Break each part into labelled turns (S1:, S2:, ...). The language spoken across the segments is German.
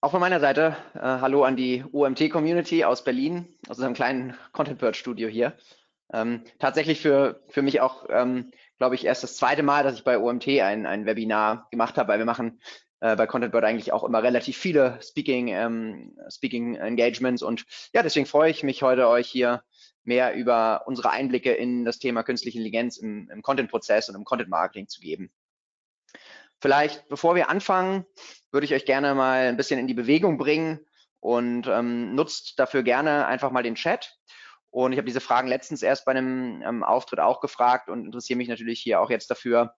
S1: Auch von meiner Seite, äh, hallo an die UMT-Community aus Berlin, aus unserem kleinen Content Bird Studio hier. Ähm, tatsächlich für, für mich auch, ähm, glaube ich, erst das zweite Mal, dass ich bei UMT ein, ein Webinar gemacht habe, weil wir machen äh, bei Content Bird eigentlich auch immer relativ viele Speaking, ähm, Speaking Engagements und ja, deswegen freue ich mich heute euch hier mehr über unsere Einblicke in das Thema künstliche Intelligenz im, im Content-Prozess und im Content-Marketing zu geben. Vielleicht, bevor wir anfangen, würde ich euch gerne mal ein bisschen in die Bewegung bringen und ähm, nutzt dafür gerne einfach mal den Chat. Und ich habe diese Fragen letztens erst bei einem ähm, Auftritt auch gefragt und interessiere mich natürlich hier auch jetzt dafür.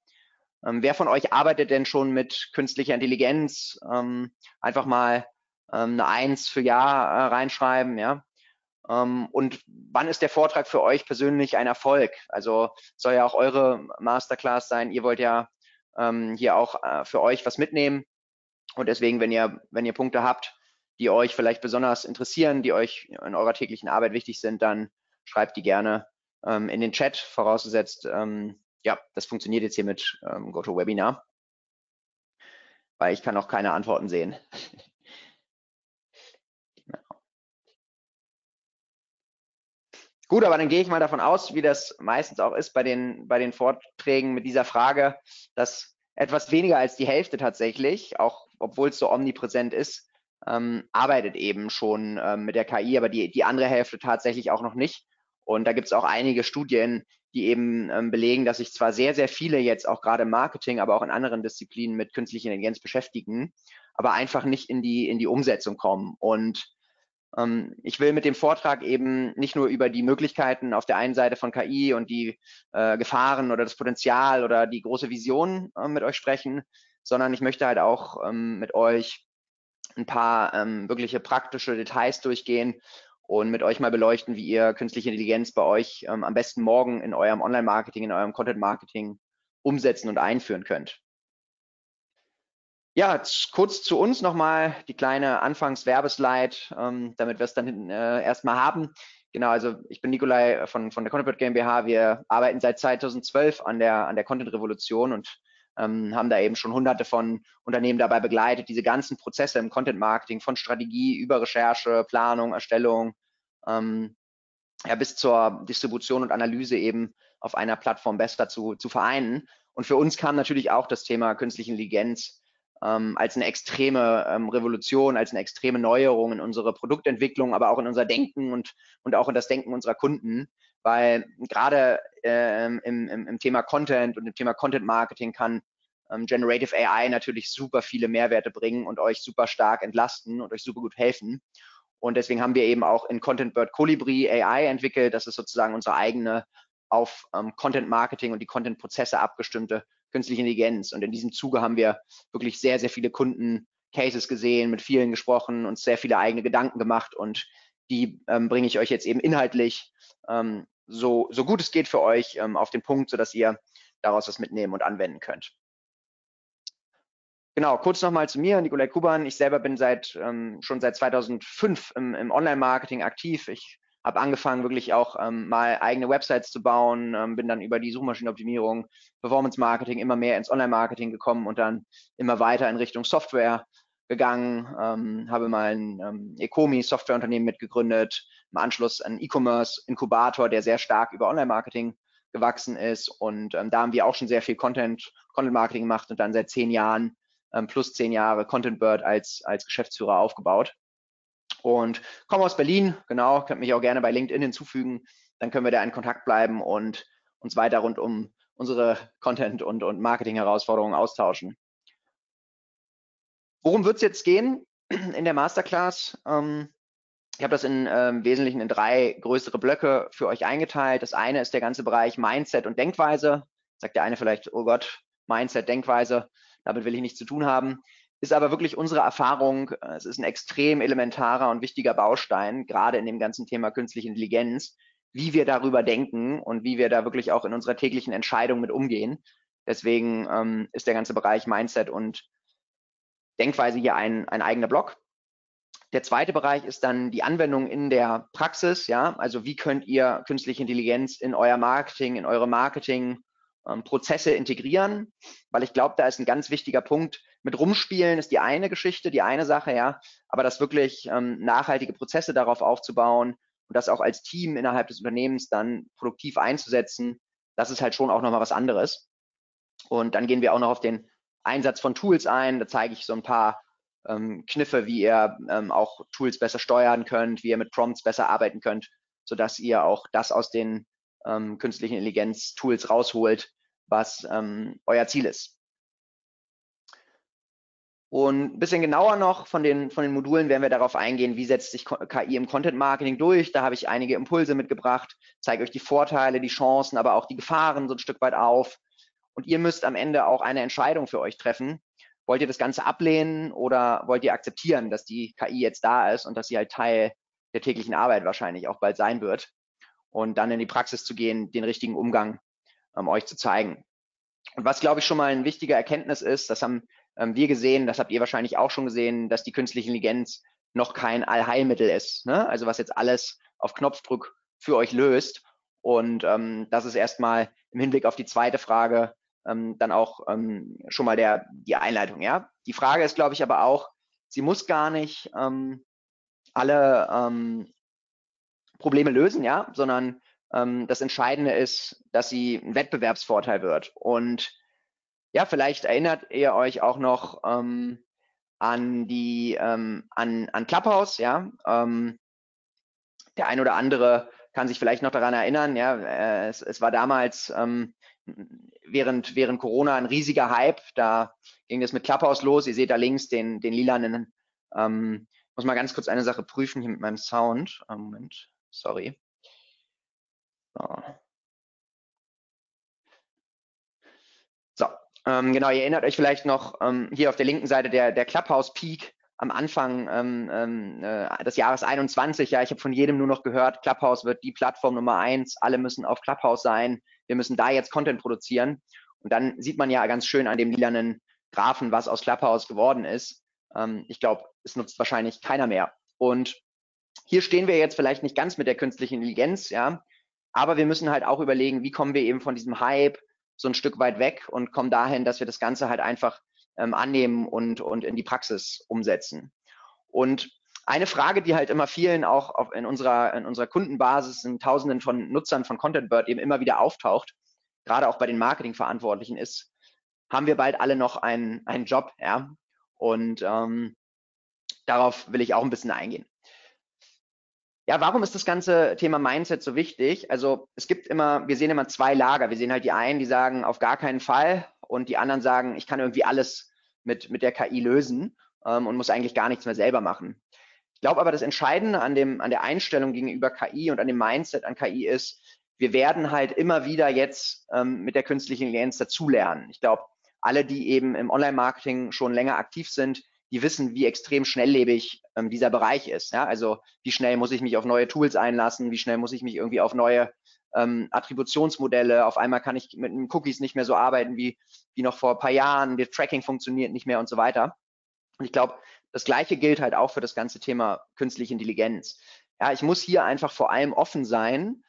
S1: Ähm, wer von euch arbeitet denn schon mit künstlicher Intelligenz? Ähm, einfach mal ähm, eine Eins für Ja äh, reinschreiben, ja. Ähm, und wann ist der Vortrag für euch persönlich ein Erfolg? Also soll ja auch eure Masterclass sein. Ihr wollt ja ähm, hier auch äh, für euch was mitnehmen. Und deswegen, wenn ihr, wenn ihr Punkte habt, die euch vielleicht besonders interessieren, die euch in eurer täglichen Arbeit wichtig sind, dann schreibt die gerne ähm, in den Chat, vorausgesetzt, ähm, ja, das funktioniert jetzt hier mit ähm, GoToWebinar, weil ich kann auch keine Antworten sehen. Gut, aber dann gehe ich mal davon aus, wie das meistens auch ist bei den, bei den Vorträgen mit dieser Frage, dass etwas weniger als die Hälfte tatsächlich, auch obwohl es so omnipräsent ist, ähm, arbeitet eben schon ähm, mit der KI, aber die, die andere Hälfte tatsächlich auch noch nicht. Und da gibt es auch einige Studien, die eben ähm, belegen, dass sich zwar sehr, sehr viele jetzt auch gerade im Marketing, aber auch in anderen Disziplinen mit künstlicher Intelligenz beschäftigen, aber einfach nicht in die, in die Umsetzung kommen. Und ich will mit dem Vortrag eben nicht nur über die Möglichkeiten auf der einen Seite von KI und die äh, Gefahren oder das Potenzial oder die große Vision äh, mit euch sprechen, sondern ich möchte halt auch ähm, mit euch ein paar ähm, wirkliche praktische Details durchgehen und mit euch mal beleuchten, wie ihr künstliche Intelligenz bei euch ähm, am besten morgen in eurem Online-Marketing, in eurem Content-Marketing umsetzen und einführen könnt. Ja, kurz zu uns nochmal die kleine Anfangswerbeslide, ähm, damit wir es dann äh, erstmal haben. Genau, also ich bin Nikolai von, von der Content GmbH. Wir arbeiten seit 2012 an der, an der Content-Revolution und ähm, haben da eben schon hunderte von Unternehmen dabei begleitet, diese ganzen Prozesse im Content-Marketing von Strategie über Recherche, Planung, Erstellung, ähm, ja, bis zur Distribution und Analyse eben auf einer Plattform besser zu, zu vereinen. Und für uns kam natürlich auch das Thema künstliche Intelligenz ähm, als eine extreme ähm, Revolution, als eine extreme Neuerung in unsere Produktentwicklung, aber auch in unser Denken und, und auch in das Denken unserer Kunden. Weil gerade äh, im, im, im Thema Content und im Thema Content Marketing kann ähm, Generative AI natürlich super viele Mehrwerte bringen und euch super stark entlasten und euch super gut helfen. Und deswegen haben wir eben auch in Content Bird Colibri AI entwickelt. Das ist sozusagen unsere eigene auf ähm, Content Marketing und die Content Prozesse abgestimmte künstliche Intelligenz. Und in diesem Zuge haben wir wirklich sehr, sehr viele Kunden-Cases gesehen, mit vielen gesprochen und sehr viele eigene Gedanken gemacht. Und die ähm, bringe ich euch jetzt eben inhaltlich ähm, so, so gut es geht für euch ähm, auf den Punkt, sodass ihr daraus was mitnehmen und anwenden könnt. Genau, kurz nochmal zu mir, Nikolai Kuban. Ich selber bin seit ähm, schon seit 2005 im, im Online-Marketing aktiv. Ich habe angefangen, wirklich auch ähm, mal eigene Websites zu bauen, ähm, bin dann über die Suchmaschinenoptimierung, Performance Marketing immer mehr ins Online-Marketing gekommen und dann immer weiter in Richtung Software gegangen, ähm, habe mal ein ähm, Ecomi Softwareunternehmen mitgegründet, im Anschluss ein E-Commerce Inkubator, der sehr stark über Online-Marketing gewachsen ist. Und ähm, da haben wir auch schon sehr viel Content, Content Marketing gemacht und dann seit zehn Jahren ähm, plus zehn Jahre Content Bird als, als Geschäftsführer aufgebaut und komme aus Berlin, genau, könnt mich auch gerne bei LinkedIn hinzufügen, dann können wir da in Kontakt bleiben und uns weiter rund um unsere Content- und, und Marketing-Herausforderungen austauschen. Worum wird es jetzt gehen in der Masterclass? Ähm, ich habe das in ähm, Wesentlichen in drei größere Blöcke für euch eingeteilt. Das eine ist der ganze Bereich Mindset und Denkweise. Sagt der eine vielleicht, oh Gott, Mindset, Denkweise, damit will ich nichts zu tun haben ist aber wirklich unsere Erfahrung, äh, es ist ein extrem elementarer und wichtiger Baustein, gerade in dem ganzen Thema künstliche Intelligenz, wie wir darüber denken und wie wir da wirklich auch in unserer täglichen Entscheidung mit umgehen. Deswegen ähm, ist der ganze Bereich Mindset und Denkweise hier ein, ein eigener Block. Der zweite Bereich ist dann die Anwendung in der Praxis. Ja, also wie könnt ihr künstliche Intelligenz in euer Marketing, in eure Marketing ähm, Prozesse integrieren, weil ich glaube, da ist ein ganz wichtiger Punkt. Mit rumspielen ist die eine Geschichte, die eine Sache, ja, aber das wirklich ähm, nachhaltige Prozesse darauf aufzubauen und das auch als Team innerhalb des Unternehmens dann produktiv einzusetzen, das ist halt schon auch nochmal was anderes. Und dann gehen wir auch noch auf den Einsatz von Tools ein. Da zeige ich so ein paar ähm, Kniffe, wie ihr ähm, auch Tools besser steuern könnt, wie ihr mit Prompts besser arbeiten könnt, sodass ihr auch das aus den ähm, künstlichen Intelligenz-Tools rausholt, was ähm, euer Ziel ist. Und ein bisschen genauer noch von den, von den Modulen werden wir darauf eingehen, wie setzt sich KI im Content Marketing durch. Da habe ich einige Impulse mitgebracht, zeige euch die Vorteile, die Chancen, aber auch die Gefahren so ein Stück weit auf. Und ihr müsst am Ende auch eine Entscheidung für euch treffen. Wollt ihr das Ganze ablehnen oder wollt ihr akzeptieren, dass die KI jetzt da ist und dass sie halt Teil der täglichen Arbeit wahrscheinlich auch bald sein wird? Und dann in die Praxis zu gehen, den richtigen Umgang ähm, euch zu zeigen. Und was, glaube ich, schon mal ein wichtiger Erkenntnis ist, das haben ähm, wir gesehen, das habt ihr wahrscheinlich auch schon gesehen, dass die künstliche Intelligenz noch kein Allheilmittel ist. Ne? Also was jetzt alles auf Knopfdruck für euch löst. Und ähm, das ist erstmal im Hinblick auf die zweite Frage ähm, dann auch ähm, schon mal der, die Einleitung. Ja? Die Frage ist, glaube ich, aber auch, sie muss gar nicht ähm, alle ähm, Probleme lösen, ja, sondern ähm, das Entscheidende ist, dass sie ein Wettbewerbsvorteil wird. Und ja, vielleicht erinnert ihr euch auch noch ähm, an die ähm, an, an Clubhouse, ja. Ähm, der ein oder andere kann sich vielleicht noch daran erinnern, ja, äh, es, es war damals ähm, während, während Corona ein riesiger Hype. Da ging es mit Clubhouse los. Ihr seht da links den, den lilanen. Ähm, muss mal ganz kurz eine Sache prüfen hier mit meinem Sound. Oh, Moment, sorry. So. Ähm, genau, ihr erinnert euch vielleicht noch ähm, hier auf der linken Seite der, der Clubhouse Peak am Anfang ähm, ähm, äh, des Jahres 21. Ja, ich habe von jedem nur noch gehört, Clubhouse wird die Plattform Nummer eins. Alle müssen auf Clubhouse sein. Wir müssen da jetzt Content produzieren. Und dann sieht man ja ganz schön an dem lilanen Graphen, was aus Clubhouse geworden ist. Ähm, ich glaube, es nutzt wahrscheinlich keiner mehr. Und hier stehen wir jetzt vielleicht nicht ganz mit der künstlichen Intelligenz, ja, aber wir müssen halt auch überlegen, wie kommen wir eben von diesem Hype so ein Stück weit weg und kommen dahin, dass wir das Ganze halt einfach ähm, annehmen und, und in die Praxis umsetzen. Und eine Frage, die halt immer vielen auch auf, in, unserer, in unserer Kundenbasis, in Tausenden von Nutzern von ContentBird eben immer wieder auftaucht, gerade auch bei den Marketingverantwortlichen ist, haben wir bald alle noch einen, einen Job, ja? Und ähm, darauf will ich auch ein bisschen eingehen. Ja, warum ist das ganze Thema Mindset so wichtig? Also es gibt immer, wir sehen immer zwei Lager. Wir sehen halt die einen, die sagen auf gar keinen Fall und die anderen sagen, ich kann irgendwie alles mit, mit der KI lösen ähm, und muss eigentlich gar nichts mehr selber machen. Ich glaube aber, das Entscheidende an, dem, an der Einstellung gegenüber KI und an dem Mindset an KI ist, wir werden halt immer wieder jetzt ähm, mit der künstlichen Intelligenz dazulernen. Ich glaube, alle, die eben im Online-Marketing schon länger aktiv sind, die wissen, wie extrem schnelllebig ähm, dieser Bereich ist. Ja? Also wie schnell muss ich mich auf neue Tools einlassen, wie schnell muss ich mich irgendwie auf neue ähm, Attributionsmodelle, auf einmal kann ich mit Cookies nicht mehr so arbeiten wie, wie noch vor ein paar Jahren, das Tracking funktioniert nicht mehr und so weiter. Und ich glaube, das Gleiche gilt halt auch für das ganze Thema künstliche Intelligenz. Ja, ich muss hier einfach vor allem offen sein,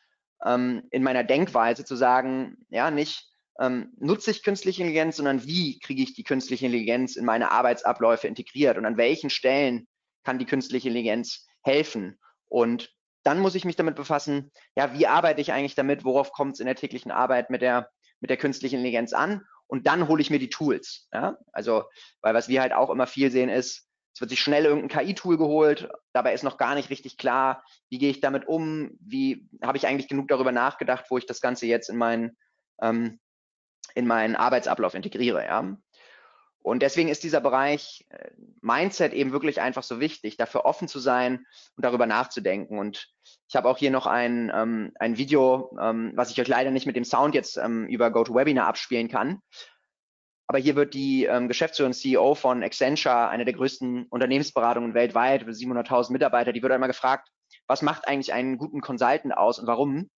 S1: ähm, in meiner Denkweise zu sagen, ja, nicht, ähm, nutze ich künstliche Intelligenz, sondern wie kriege ich die künstliche Intelligenz in meine Arbeitsabläufe integriert und an welchen Stellen kann die künstliche Intelligenz helfen. Und dann muss ich mich damit befassen, ja, wie arbeite ich eigentlich damit, worauf kommt es in der täglichen Arbeit mit der, mit der künstlichen Intelligenz an und dann hole ich mir die Tools. Ja? Also, weil was wir halt auch immer viel sehen ist, es wird sich schnell irgendein KI-Tool geholt, dabei ist noch gar nicht richtig klar, wie gehe ich damit um, wie habe ich eigentlich genug darüber nachgedacht, wo ich das Ganze jetzt in meinen ähm, in meinen Arbeitsablauf integriere. Ja? Und deswegen ist dieser Bereich äh, Mindset eben wirklich einfach so wichtig, dafür offen zu sein und darüber nachzudenken. Und ich habe auch hier noch ein, ähm, ein Video, ähm, was ich euch leider nicht mit dem Sound jetzt ähm, über GoToWebinar abspielen kann. Aber hier wird die ähm, Geschäftsführerin CEO von Accenture, eine der größten Unternehmensberatungen weltweit, 700.000 Mitarbeiter, die wird einmal gefragt, was macht eigentlich einen guten Consultant aus und warum?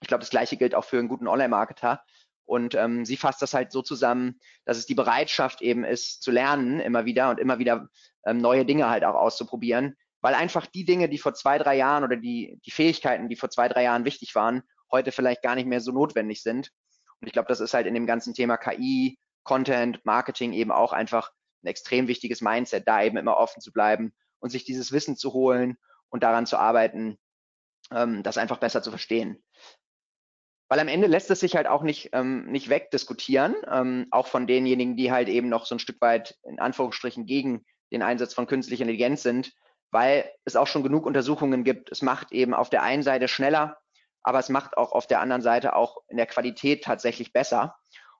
S1: Ich glaube, das Gleiche gilt auch für einen guten Online-Marketer. Und ähm, sie fasst das halt so zusammen, dass es die Bereitschaft eben ist, zu lernen immer wieder und immer wieder ähm, neue Dinge halt auch auszuprobieren, weil einfach die Dinge, die vor zwei, drei Jahren oder die, die Fähigkeiten, die vor zwei, drei Jahren wichtig waren, heute vielleicht gar nicht mehr so notwendig sind. Und ich glaube, das ist halt in dem ganzen Thema KI, Content, Marketing eben auch einfach ein extrem wichtiges Mindset, da eben immer offen zu bleiben und sich dieses Wissen zu holen und daran zu arbeiten, ähm, das einfach besser zu verstehen. Weil am Ende lässt es sich halt auch nicht, ähm, nicht wegdiskutieren, ähm, auch von denjenigen, die halt eben noch so ein Stück weit in Anführungsstrichen gegen den Einsatz von künstlicher Intelligenz sind, weil es auch schon genug Untersuchungen gibt. Es macht eben auf der einen Seite schneller, aber es macht auch auf der anderen Seite auch in der Qualität tatsächlich besser.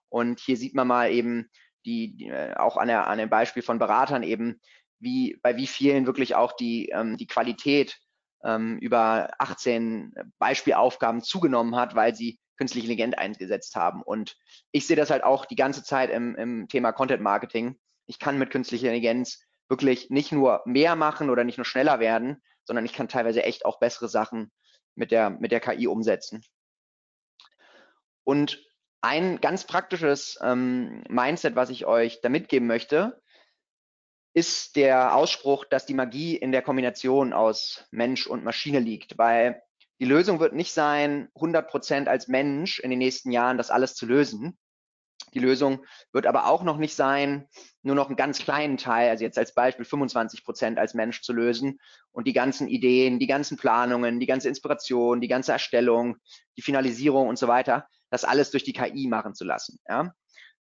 S1: Und hier sieht man mal eben die, die äh, auch an, der, an dem Beispiel von Beratern eben, wie bei wie vielen wirklich auch die, ähm, die Qualität ähm, über 18 Beispielaufgaben zugenommen hat, weil sie künstliche Intelligenz eingesetzt haben. Und ich sehe das halt auch die ganze Zeit im, im Thema Content Marketing. Ich kann mit künstlicher Intelligenz wirklich nicht nur mehr machen oder nicht nur schneller werden, sondern ich kann teilweise echt auch bessere Sachen mit der, mit der KI umsetzen. Und ein ganz praktisches ähm, Mindset, was ich euch da mitgeben möchte, ist der Ausspruch, dass die Magie in der Kombination aus Mensch und Maschine liegt, weil die Lösung wird nicht sein, 100 Prozent als Mensch in den nächsten Jahren das alles zu lösen. Die Lösung wird aber auch noch nicht sein, nur noch einen ganz kleinen Teil, also jetzt als Beispiel 25 Prozent als Mensch zu lösen und die ganzen Ideen, die ganzen Planungen, die ganze Inspiration, die ganze Erstellung, die Finalisierung und so weiter, das alles durch die KI machen zu lassen. Ja?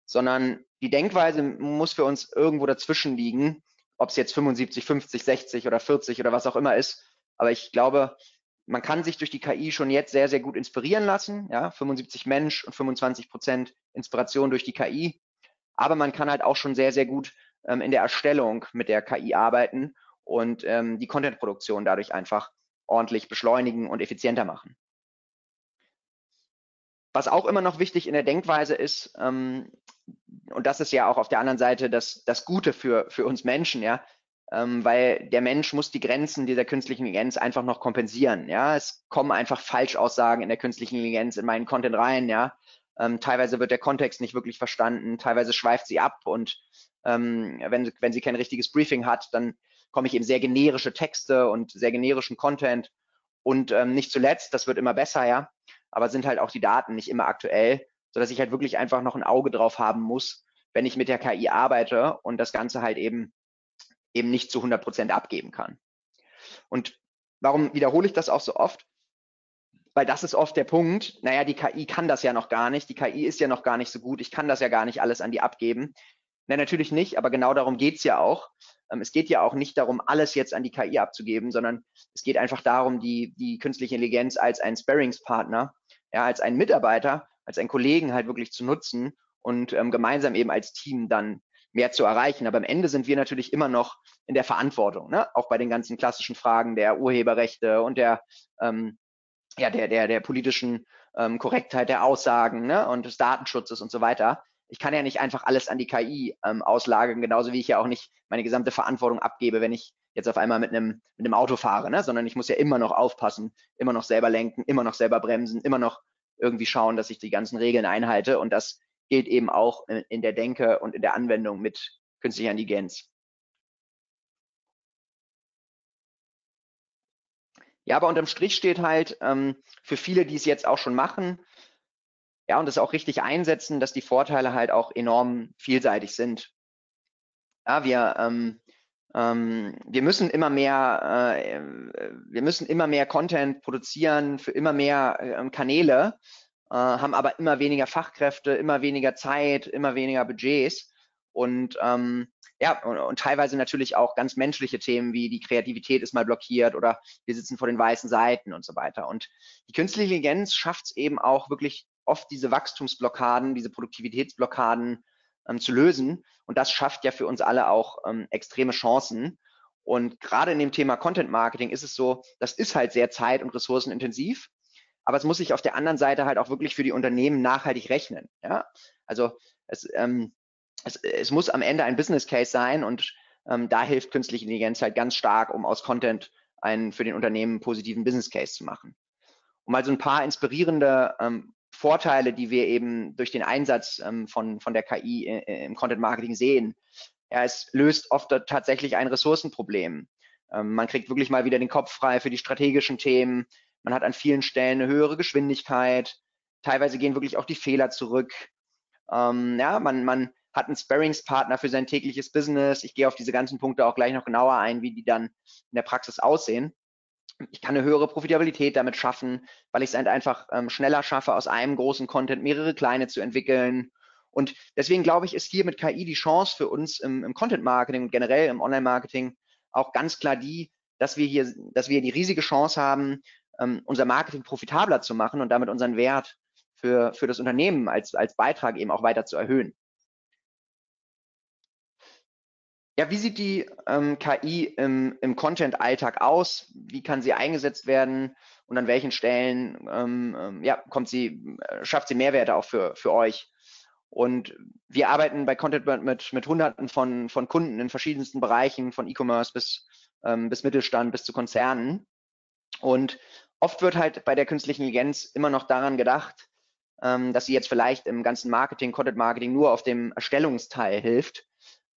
S1: Sondern die Denkweise muss für uns irgendwo dazwischen liegen, ob es jetzt 75, 50, 60 oder 40 oder was auch immer ist. Aber ich glaube, man kann sich durch die KI schon jetzt sehr, sehr gut inspirieren lassen. Ja, 75 Mensch und 25 Prozent Inspiration durch die KI. Aber man kann halt auch schon sehr, sehr gut ähm, in der Erstellung mit der KI arbeiten und ähm, die Contentproduktion dadurch einfach ordentlich beschleunigen und effizienter machen. Was auch immer noch wichtig in der Denkweise ist, ähm, und das ist ja auch auf der anderen Seite das, das Gute für, für uns Menschen, ja, ähm, weil der Mensch muss die Grenzen dieser künstlichen Intelligenz einfach noch kompensieren. Ja, es kommen einfach Falschaussagen in der künstlichen Intelligenz in meinen Content rein. Ja, ähm, teilweise wird der Kontext nicht wirklich verstanden, teilweise schweift sie ab und ähm, wenn, wenn sie kein richtiges Briefing hat, dann komme ich eben sehr generische Texte und sehr generischen Content und ähm, nicht zuletzt, das wird immer besser, ja, aber sind halt auch die Daten nicht immer aktuell, sodass ich halt wirklich einfach noch ein Auge drauf haben muss, wenn ich mit der KI arbeite und das Ganze halt eben eben nicht zu 100 Prozent abgeben kann. Und warum wiederhole ich das auch so oft? Weil das ist oft der Punkt, naja, die KI kann das ja noch gar nicht, die KI ist ja noch gar nicht so gut, ich kann das ja gar nicht alles an die abgeben. Nein, natürlich nicht, aber genau darum geht's ja auch. Ähm, es geht ja auch nicht darum, alles jetzt an die KI abzugeben, sondern es geht einfach darum, die, die künstliche Intelligenz als ein Sparringspartner, ja, als einen Mitarbeiter, als einen Kollegen halt wirklich zu nutzen und ähm, gemeinsam eben als Team dann mehr zu erreichen. Aber am Ende sind wir natürlich immer noch in der Verantwortung, ne? auch bei den ganzen klassischen Fragen der Urheberrechte und der, ähm, ja, der, der, der politischen ähm, Korrektheit der Aussagen ne? und des Datenschutzes und so weiter. Ich kann ja nicht einfach alles an die KI ähm, auslagern, genauso wie ich ja auch nicht meine gesamte Verantwortung abgebe, wenn ich jetzt auf einmal mit einem, mit einem Auto fahre, ne? sondern ich muss ja immer noch aufpassen, immer noch selber lenken, immer noch selber bremsen, immer noch irgendwie schauen, dass ich die ganzen Regeln einhalte. Und das gilt eben auch in der Denke und in der Anwendung mit künstlicher Intelligenz. Ja, aber unterm Strich steht halt ähm, für viele, die es jetzt auch schon machen, ja, und das auch richtig einsetzen, dass die Vorteile halt auch enorm vielseitig sind. Ja, wir, ähm, ähm, wir müssen immer mehr, äh, wir müssen immer mehr Content produzieren für immer mehr äh, Kanäle, äh, haben aber immer weniger Fachkräfte, immer weniger Zeit, immer weniger Budgets und ähm, ja, und, und, teilweise natürlich auch ganz menschliche Themen wie die Kreativität ist mal blockiert oder wir sitzen vor den weißen Seiten und so weiter. Und die künstliche Intelligenz schafft es eben auch wirklich oft diese Wachstumsblockaden, diese Produktivitätsblockaden ähm, zu lösen. Und das schafft ja für uns alle auch ähm, extreme Chancen. Und gerade in dem Thema Content Marketing ist es so, das ist halt sehr zeit- und ressourcenintensiv. Aber es muss sich auf der anderen Seite halt auch wirklich für die Unternehmen nachhaltig rechnen. Ja? Also es, ähm, es, es muss am Ende ein Business Case sein und ähm, da hilft künstliche Intelligenz halt ganz stark, um aus Content einen für den Unternehmen positiven Business Case zu machen. Um mal so ein paar inspirierende ähm, Vorteile, die wir eben durch den Einsatz ähm, von, von der KI äh, im Content Marketing sehen. Ja, es löst oft tatsächlich ein Ressourcenproblem. Ähm, man kriegt wirklich mal wieder den Kopf frei für die strategischen Themen. Man hat an vielen Stellen eine höhere Geschwindigkeit. teilweise gehen wirklich auch die Fehler zurück. Ähm, ja, man, man hat einen Sparringspartner für sein tägliches Business. Ich gehe auf diese ganzen Punkte auch gleich noch genauer ein, wie die dann in der Praxis aussehen. Ich kann eine höhere Profitabilität damit schaffen, weil ich es halt einfach ähm, schneller schaffe, aus einem großen Content mehrere kleine zu entwickeln. Und deswegen glaube ich, ist hier mit KI die Chance für uns im, im Content Marketing und generell im Online Marketing auch ganz klar die, dass wir hier, dass wir die riesige Chance haben, ähm, unser Marketing profitabler zu machen und damit unseren Wert für, für das Unternehmen als, als Beitrag eben auch weiter zu erhöhen. Ja, wie sieht die ähm, KI im, im Content-Alltag aus? Wie kann sie eingesetzt werden? Und an welchen Stellen ähm, ähm, ja, kommt sie, äh, schafft sie Mehrwerte auch für, für euch? Und wir arbeiten bei Content mit, mit Hunderten von, von Kunden in verschiedensten Bereichen, von E-Commerce bis, ähm, bis Mittelstand bis zu Konzernen. Und oft wird halt bei der künstlichen Intelligenz immer noch daran gedacht, ähm, dass sie jetzt vielleicht im ganzen Marketing, Content Marketing nur auf dem Erstellungsteil hilft.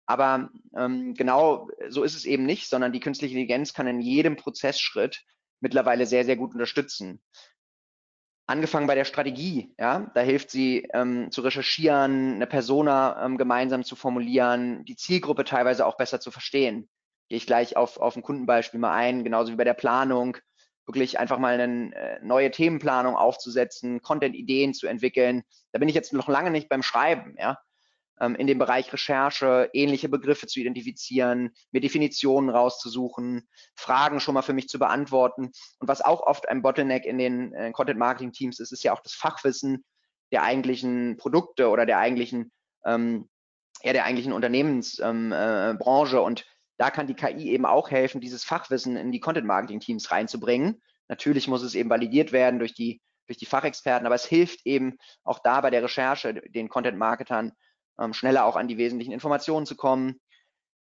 S1: Aber ähm, genau so ist es eben nicht, sondern die künstliche Intelligenz kann in jedem Prozessschritt mittlerweile sehr, sehr gut unterstützen. Angefangen bei der Strategie, ja, da hilft sie ähm, zu recherchieren, eine Persona ähm, gemeinsam zu formulieren, die Zielgruppe teilweise auch besser zu verstehen. Gehe ich gleich auf, auf ein Kundenbeispiel mal ein, genauso wie bei der Planung, wirklich einfach mal eine äh, neue Themenplanung aufzusetzen, Content-Ideen zu entwickeln. Da bin ich jetzt noch lange nicht beim Schreiben, ja in dem Bereich Recherche ähnliche Begriffe zu identifizieren, mir Definitionen rauszusuchen, Fragen schon mal für mich zu beantworten. Und was auch oft ein Bottleneck in den äh, Content-Marketing-Teams ist, ist ja auch das Fachwissen der eigentlichen Produkte oder der eigentlichen, ähm, ja, der eigentlichen Unternehmensbranche. Ähm, äh, und da kann die KI eben auch helfen, dieses Fachwissen in die Content-Marketing-Teams reinzubringen. Natürlich muss es eben validiert werden durch die, durch die Fachexperten, aber es hilft eben auch da bei der Recherche den Content-Marketern ähm, schneller auch an die wesentlichen Informationen zu kommen.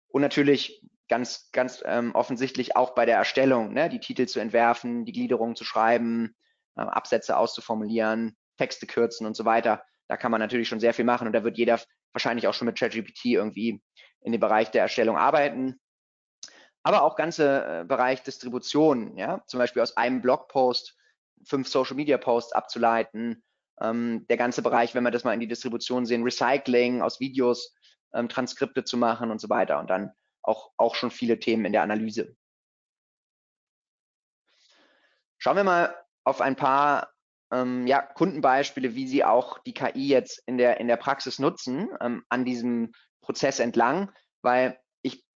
S1: Und natürlich ganz, ganz ähm, offensichtlich auch bei der Erstellung, ne, die Titel zu entwerfen, die Gliederung zu schreiben, äh, Absätze auszuformulieren, Texte kürzen und so weiter. Da kann man natürlich schon sehr viel machen und da wird jeder wahrscheinlich auch schon mit ChatGPT irgendwie in dem Bereich der Erstellung arbeiten. Aber auch ganze äh, Bereich Distribution, ja, zum Beispiel aus einem Blogpost fünf Social Media Posts abzuleiten, ähm, der ganze Bereich, wenn wir das mal in die Distribution sehen, Recycling aus Videos, ähm, Transkripte zu machen und so weiter und dann auch, auch schon viele Themen in der Analyse. Schauen wir mal auf ein paar ähm, ja, Kundenbeispiele, wie Sie auch die KI jetzt in der, in der Praxis nutzen ähm, an diesem Prozess entlang, weil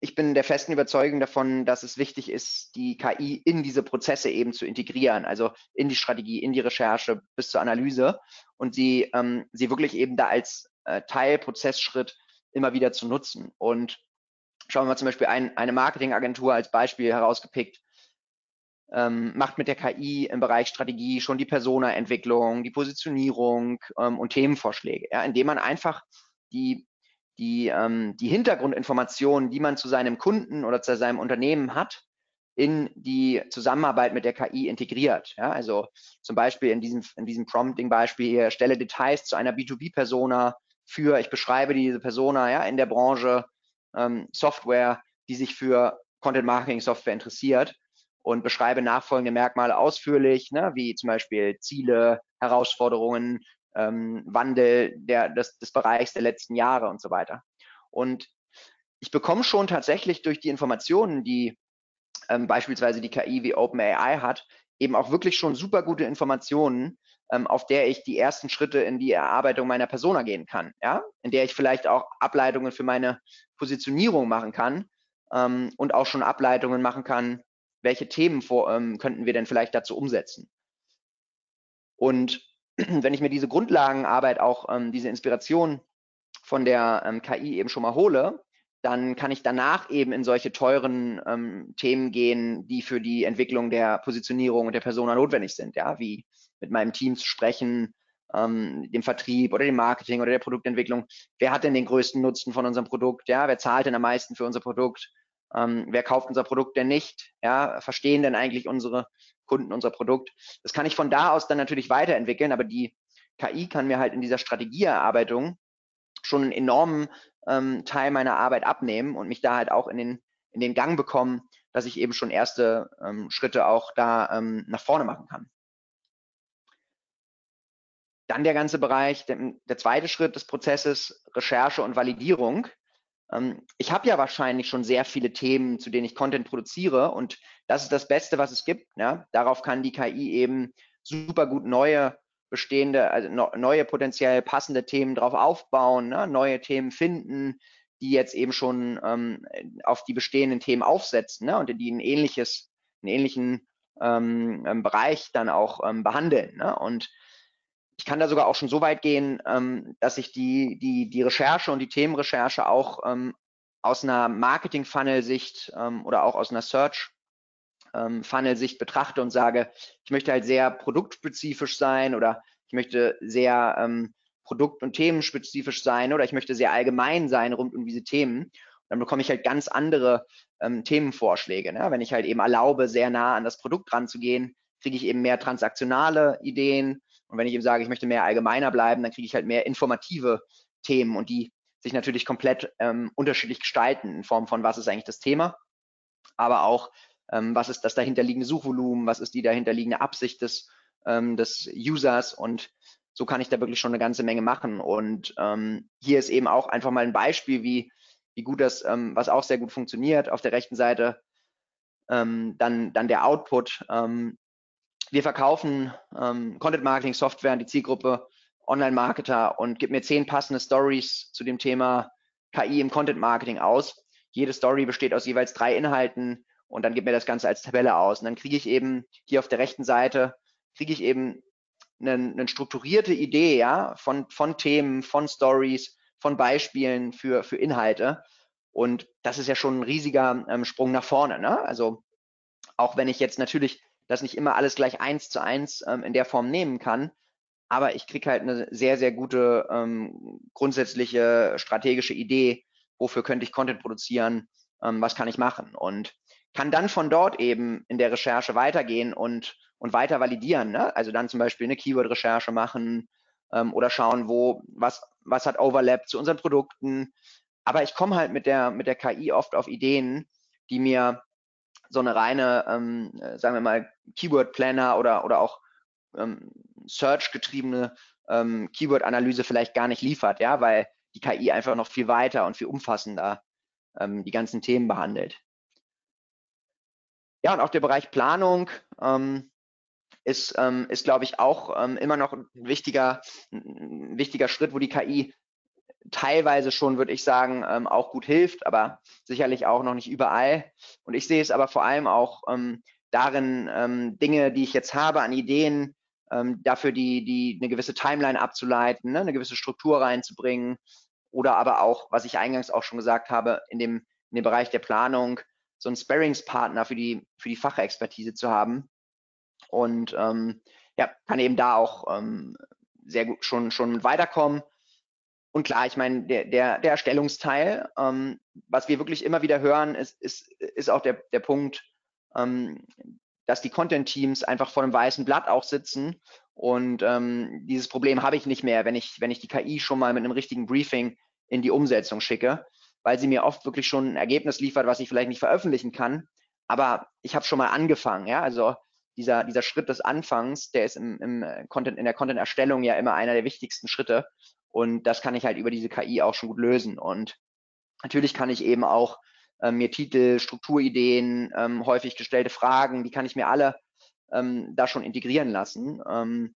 S1: ich bin der festen Überzeugung davon, dass es wichtig ist, die KI in diese Prozesse eben zu integrieren, also in die Strategie, in die Recherche bis zur Analyse und sie, ähm, sie wirklich eben da als äh, Teilprozessschritt immer wieder zu nutzen. Und schauen wir mal zum Beispiel ein, eine Marketingagentur als Beispiel herausgepickt, ähm, macht mit der KI im Bereich Strategie schon die Persona-Entwicklung, die Positionierung ähm, und Themenvorschläge, ja, indem man einfach die die, ähm, die Hintergrundinformationen, die man zu seinem Kunden oder zu seinem Unternehmen hat, in die Zusammenarbeit mit der KI integriert. Ja, also zum Beispiel in diesem, in diesem Prompting-Beispiel hier, stelle Details zu einer B2B-Persona für, ich beschreibe diese Persona ja, in der Branche ähm, Software, die sich für Content-Marketing-Software interessiert und beschreibe nachfolgende Merkmale ausführlich, ne, wie zum Beispiel Ziele, Herausforderungen, ähm, Wandel der, des, des Bereichs der letzten Jahre und so weiter. Und ich bekomme schon tatsächlich durch die Informationen, die ähm, beispielsweise die KI wie OpenAI hat, eben auch wirklich schon super gute Informationen, ähm, auf der ich die ersten Schritte in die Erarbeitung meiner Persona gehen kann, ja, in der ich vielleicht auch Ableitungen für meine Positionierung machen kann ähm, und auch schon Ableitungen machen kann, welche Themen vor, ähm, könnten wir denn vielleicht dazu umsetzen. Und wenn ich mir diese Grundlagenarbeit auch, ähm, diese Inspiration von der ähm, KI eben schon mal hole, dann kann ich danach eben in solche teuren ähm, Themen gehen, die für die Entwicklung der Positionierung und der Persona notwendig sind, ja, wie mit meinem Team zu sprechen, ähm, dem Vertrieb oder dem Marketing oder der Produktentwicklung. Wer hat denn den größten Nutzen von unserem Produkt? Ja, wer zahlt denn am meisten für unser Produkt? Ähm, wer kauft unser Produkt denn nicht? Ja, verstehen denn eigentlich unsere Kunden unser Produkt? Das kann ich von da aus dann natürlich weiterentwickeln, aber die KI kann mir halt in dieser Strategieerarbeitung schon einen enormen ähm, Teil meiner Arbeit abnehmen und mich da halt auch in den, in den Gang bekommen, dass ich eben schon erste ähm, Schritte auch da ähm, nach vorne machen kann. dann der ganze Bereich, der, der, zweite Schritt des Prozesses, Recherche und Validierung. Ähm, ich habe ja wahrscheinlich schon sehr viele Themen, zu denen ich Content produziere und das ist das Beste, was es gibt. Ja? Darauf kann die KI eben super gut neue bestehende, also neue potenziell passende Themen drauf aufbauen, ne? neue Themen finden, die jetzt eben schon ähm, auf die bestehenden Themen aufsetzen ne? und die ein ähnliches, einen ähnlichen ähm, ähm, Bereich dann auch ähm, behandeln. Ne? Und ich kann da sogar auch schon so weit gehen, ähm, dass ich die, die, die Recherche und die Themenrecherche auch ähm, aus einer Marketing-Funnel-Sicht ähm, oder auch aus einer Search-Funnel-Sicht betrachte und sage, ich möchte halt sehr produktspezifisch sein oder ich möchte sehr ähm, produkt- und themenspezifisch sein oder ich möchte sehr allgemein sein rund um diese Themen. Und dann bekomme ich halt ganz andere ähm, Themenvorschläge. Ne? Wenn ich halt eben erlaube, sehr nah an das Produkt ranzugehen, kriege ich eben mehr transaktionale Ideen. Und wenn ich eben sage, ich möchte mehr allgemeiner bleiben, dann kriege ich halt mehr informative Themen und die sich natürlich komplett ähm, unterschiedlich gestalten in Form von, was ist eigentlich das Thema, aber auch, ähm, was ist das dahinterliegende Suchvolumen, was ist die dahinterliegende Absicht des, ähm, des Users und so kann ich da wirklich schon eine ganze Menge machen. Und ähm, hier ist eben auch einfach mal ein Beispiel, wie, wie gut das, ähm, was auch sehr gut funktioniert. Auf der rechten Seite ähm, dann, dann der Output. Ähm, wir verkaufen ähm, Content Marketing Software an die Zielgruppe Online-Marketer und gib mir zehn passende Stories zu dem Thema KI im Content Marketing aus. Jede Story besteht aus jeweils drei Inhalten und dann gib mir das Ganze als Tabelle aus. Und dann kriege ich eben hier auf der rechten Seite, kriege ich eben eine, eine strukturierte Idee ja, von, von Themen, von Stories, von Beispielen für, für Inhalte. Und das ist ja schon ein riesiger ähm, Sprung nach vorne. Ne? Also auch wenn ich jetzt natürlich das nicht immer alles gleich eins zu eins ähm, in der Form nehmen kann, aber ich kriege halt eine sehr, sehr gute ähm, grundsätzliche strategische Idee, wofür könnte ich Content produzieren, ähm, was kann ich machen und kann dann von dort eben in der Recherche weitergehen und, und weiter validieren. Ne? Also dann zum Beispiel eine Keyword-Recherche machen ähm, oder schauen, wo, was, was hat Overlap zu unseren Produkten. Aber ich komme halt mit der, mit der KI oft auf Ideen, die mir so eine reine, ähm, sagen wir mal, Keyword-Planner oder, oder auch ähm, Search-getriebene ähm, Keyword-Analyse vielleicht gar nicht liefert, ja, weil die KI einfach noch viel weiter und viel umfassender ähm, die ganzen Themen behandelt. Ja, und auch der Bereich Planung ähm, ist, ähm, ist glaube ich, auch ähm, immer noch ein wichtiger, ein wichtiger Schritt, wo die KI teilweise schon, würde ich sagen, ähm, auch gut hilft, aber sicherlich auch noch nicht überall. Und ich sehe es aber vor allem auch ähm, darin, ähm, Dinge, die ich jetzt habe an Ideen, ähm, dafür die, die eine gewisse Timeline abzuleiten, ne, eine gewisse Struktur reinzubringen oder aber auch, was ich eingangs auch schon gesagt habe, in dem, in dem Bereich der Planung, so einen Sparringspartner für die, für die Fachexpertise zu haben. Und ähm, ja, kann eben da auch ähm, sehr gut schon, schon weiterkommen. Und klar, ich meine, der, der, der Erstellungsteil, ähm, was wir wirklich immer wieder hören, ist, ist, ist auch der, der Punkt, ähm, dass die Content-Teams einfach vor einem weißen Blatt auch sitzen. Und ähm, dieses Problem habe ich nicht mehr, wenn ich, wenn ich die KI schon mal mit einem richtigen Briefing in die Umsetzung schicke weil sie mir oft wirklich schon ein Ergebnis liefert, was ich vielleicht nicht veröffentlichen kann. Aber ich habe schon mal angefangen, ja. Also dieser, dieser Schritt des Anfangs, der ist im, im Content, in der Content-Erstellung ja immer einer der wichtigsten Schritte. Und das kann ich halt über diese KI auch schon gut lösen. Und natürlich kann ich eben auch ähm, mir Titel, Strukturideen, ähm, häufig gestellte Fragen, die kann ich mir alle ähm, da schon integrieren lassen. Ähm,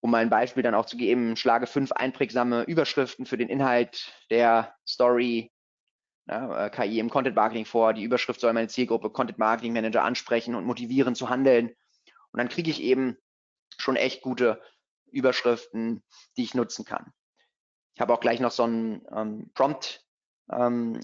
S1: um mal ein Beispiel dann auch zu geben, schlage fünf einprägsame Überschriften für den Inhalt der Story ja, äh, KI im Content Marketing vor. Die Überschrift soll meine Zielgruppe Content Marketing Manager ansprechen und motivieren zu handeln. Und dann kriege ich eben schon echt gute Überschriften, die ich nutzen kann. Ich habe auch gleich noch so ein ähm, Prompt ähm,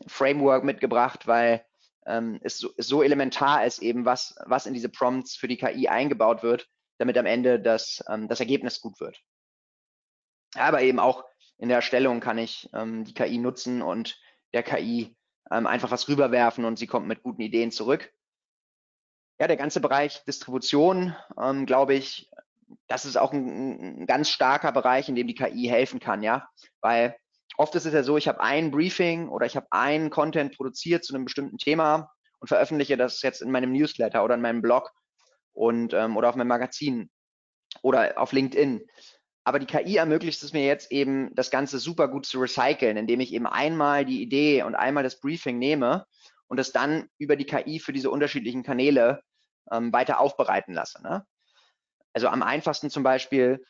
S1: mitgebracht, weil ähm, es, so, so elementar ist eben, was, was in diese Prompts für die KI eingebaut wird, damit am Ende das, ähm, das Ergebnis gut wird. Aber eben auch in der Erstellung kann ich ähm, die KI nutzen und der KI ähm, einfach was rüberwerfen und sie kommt mit guten Ideen zurück. Ja, der ganze Bereich Distribution, glaube ich, das ist auch ein, ein, ganz starker Bereich, in dem die KI helfen kann, ja, weil oft ist es ja so, ich habe ein Briefing oder ich habe einen Content produziert zu einem bestimmten Thema und veröffentliche das jetzt in meinem Newsletter oder in meinem Blog und ähm, oder auf meinem Magazin oder auf LinkedIn. aber die KI ermöglicht es mir jetzt eben, das Ganze super gut zu recyceln, indem ich eben einmal die Idee und einmal das Briefing nehme und es dann über die KI für diese unterschiedlichen Kanäle ähm, weiter aufbereiten lasse. Ne? Also am einfachsten zum Beispiel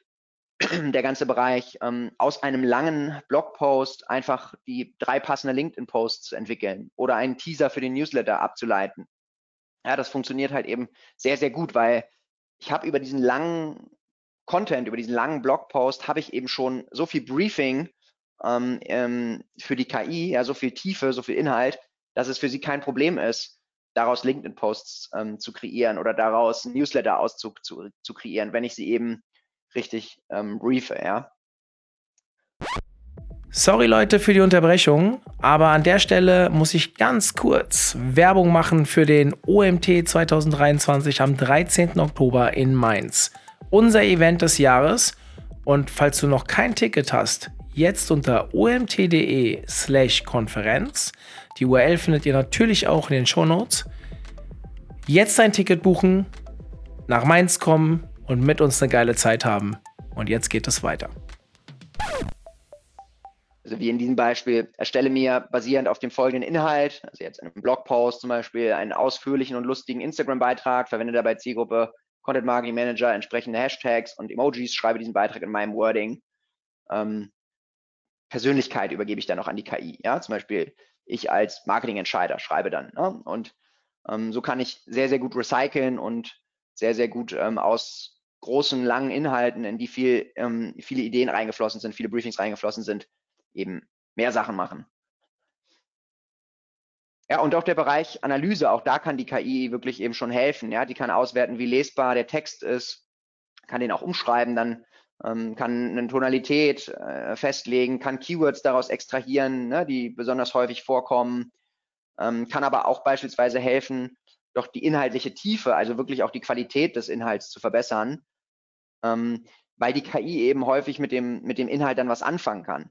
S1: der ganze Bereich ähm, aus einem langen Blogpost einfach die drei passende LinkedIn-Posts zu entwickeln oder einen Teaser für den Newsletter abzuleiten. Ja, das funktioniert halt eben sehr, sehr gut, weil ich habe über diesen langen Content, über diesen langen Blogpost, habe ich eben schon so viel Briefing ähm, ähm, für die KI, ja, so viel Tiefe, so viel Inhalt, dass es für sie kein Problem ist, daraus LinkedIn-Posts ähm, zu kreieren oder daraus Newsletter-Auszug zu, zu kreieren, wenn ich sie eben richtig ähm, briefe, ja.
S2: Sorry Leute für die Unterbrechung, aber an der Stelle muss ich ganz kurz Werbung machen für den OMT 2023 am 13. Oktober in Mainz. Unser Event des Jahres. Und falls du noch kein Ticket hast, jetzt unter omt.de slash Konferenz. Die URL findet ihr natürlich auch in den Show Notes. Jetzt ein Ticket buchen, nach Mainz kommen und mit uns eine geile Zeit haben. Und jetzt geht es weiter.
S1: Also wie in diesem Beispiel, erstelle mir basierend auf dem folgenden Inhalt, also jetzt einem Blogpost zum Beispiel, einen ausführlichen und lustigen Instagram-Beitrag, verwende dabei Zielgruppe Content Marketing Manager, entsprechende Hashtags und Emojis, schreibe diesen Beitrag in meinem Wording. Ähm, Persönlichkeit übergebe ich dann noch an die KI. Ja, zum Beispiel ich als Marketingentscheider schreibe dann. Ne? Und ähm, so kann ich sehr, sehr gut recyceln und sehr, sehr gut ähm, aus großen, langen Inhalten, in die viel, ähm, viele Ideen reingeflossen sind, viele Briefings reingeflossen sind, eben mehr Sachen machen. Ja, und auch der Bereich Analyse, auch da kann die KI wirklich eben schon helfen. Ja, die kann auswerten, wie lesbar der Text ist, kann den auch umschreiben, dann ähm, kann eine Tonalität äh, festlegen, kann Keywords daraus extrahieren, ne, die besonders häufig vorkommen, ähm, kann aber auch beispielsweise helfen, doch die inhaltliche Tiefe, also wirklich auch die Qualität des Inhalts zu verbessern, ähm, weil die KI eben häufig mit dem, mit dem Inhalt dann was anfangen kann.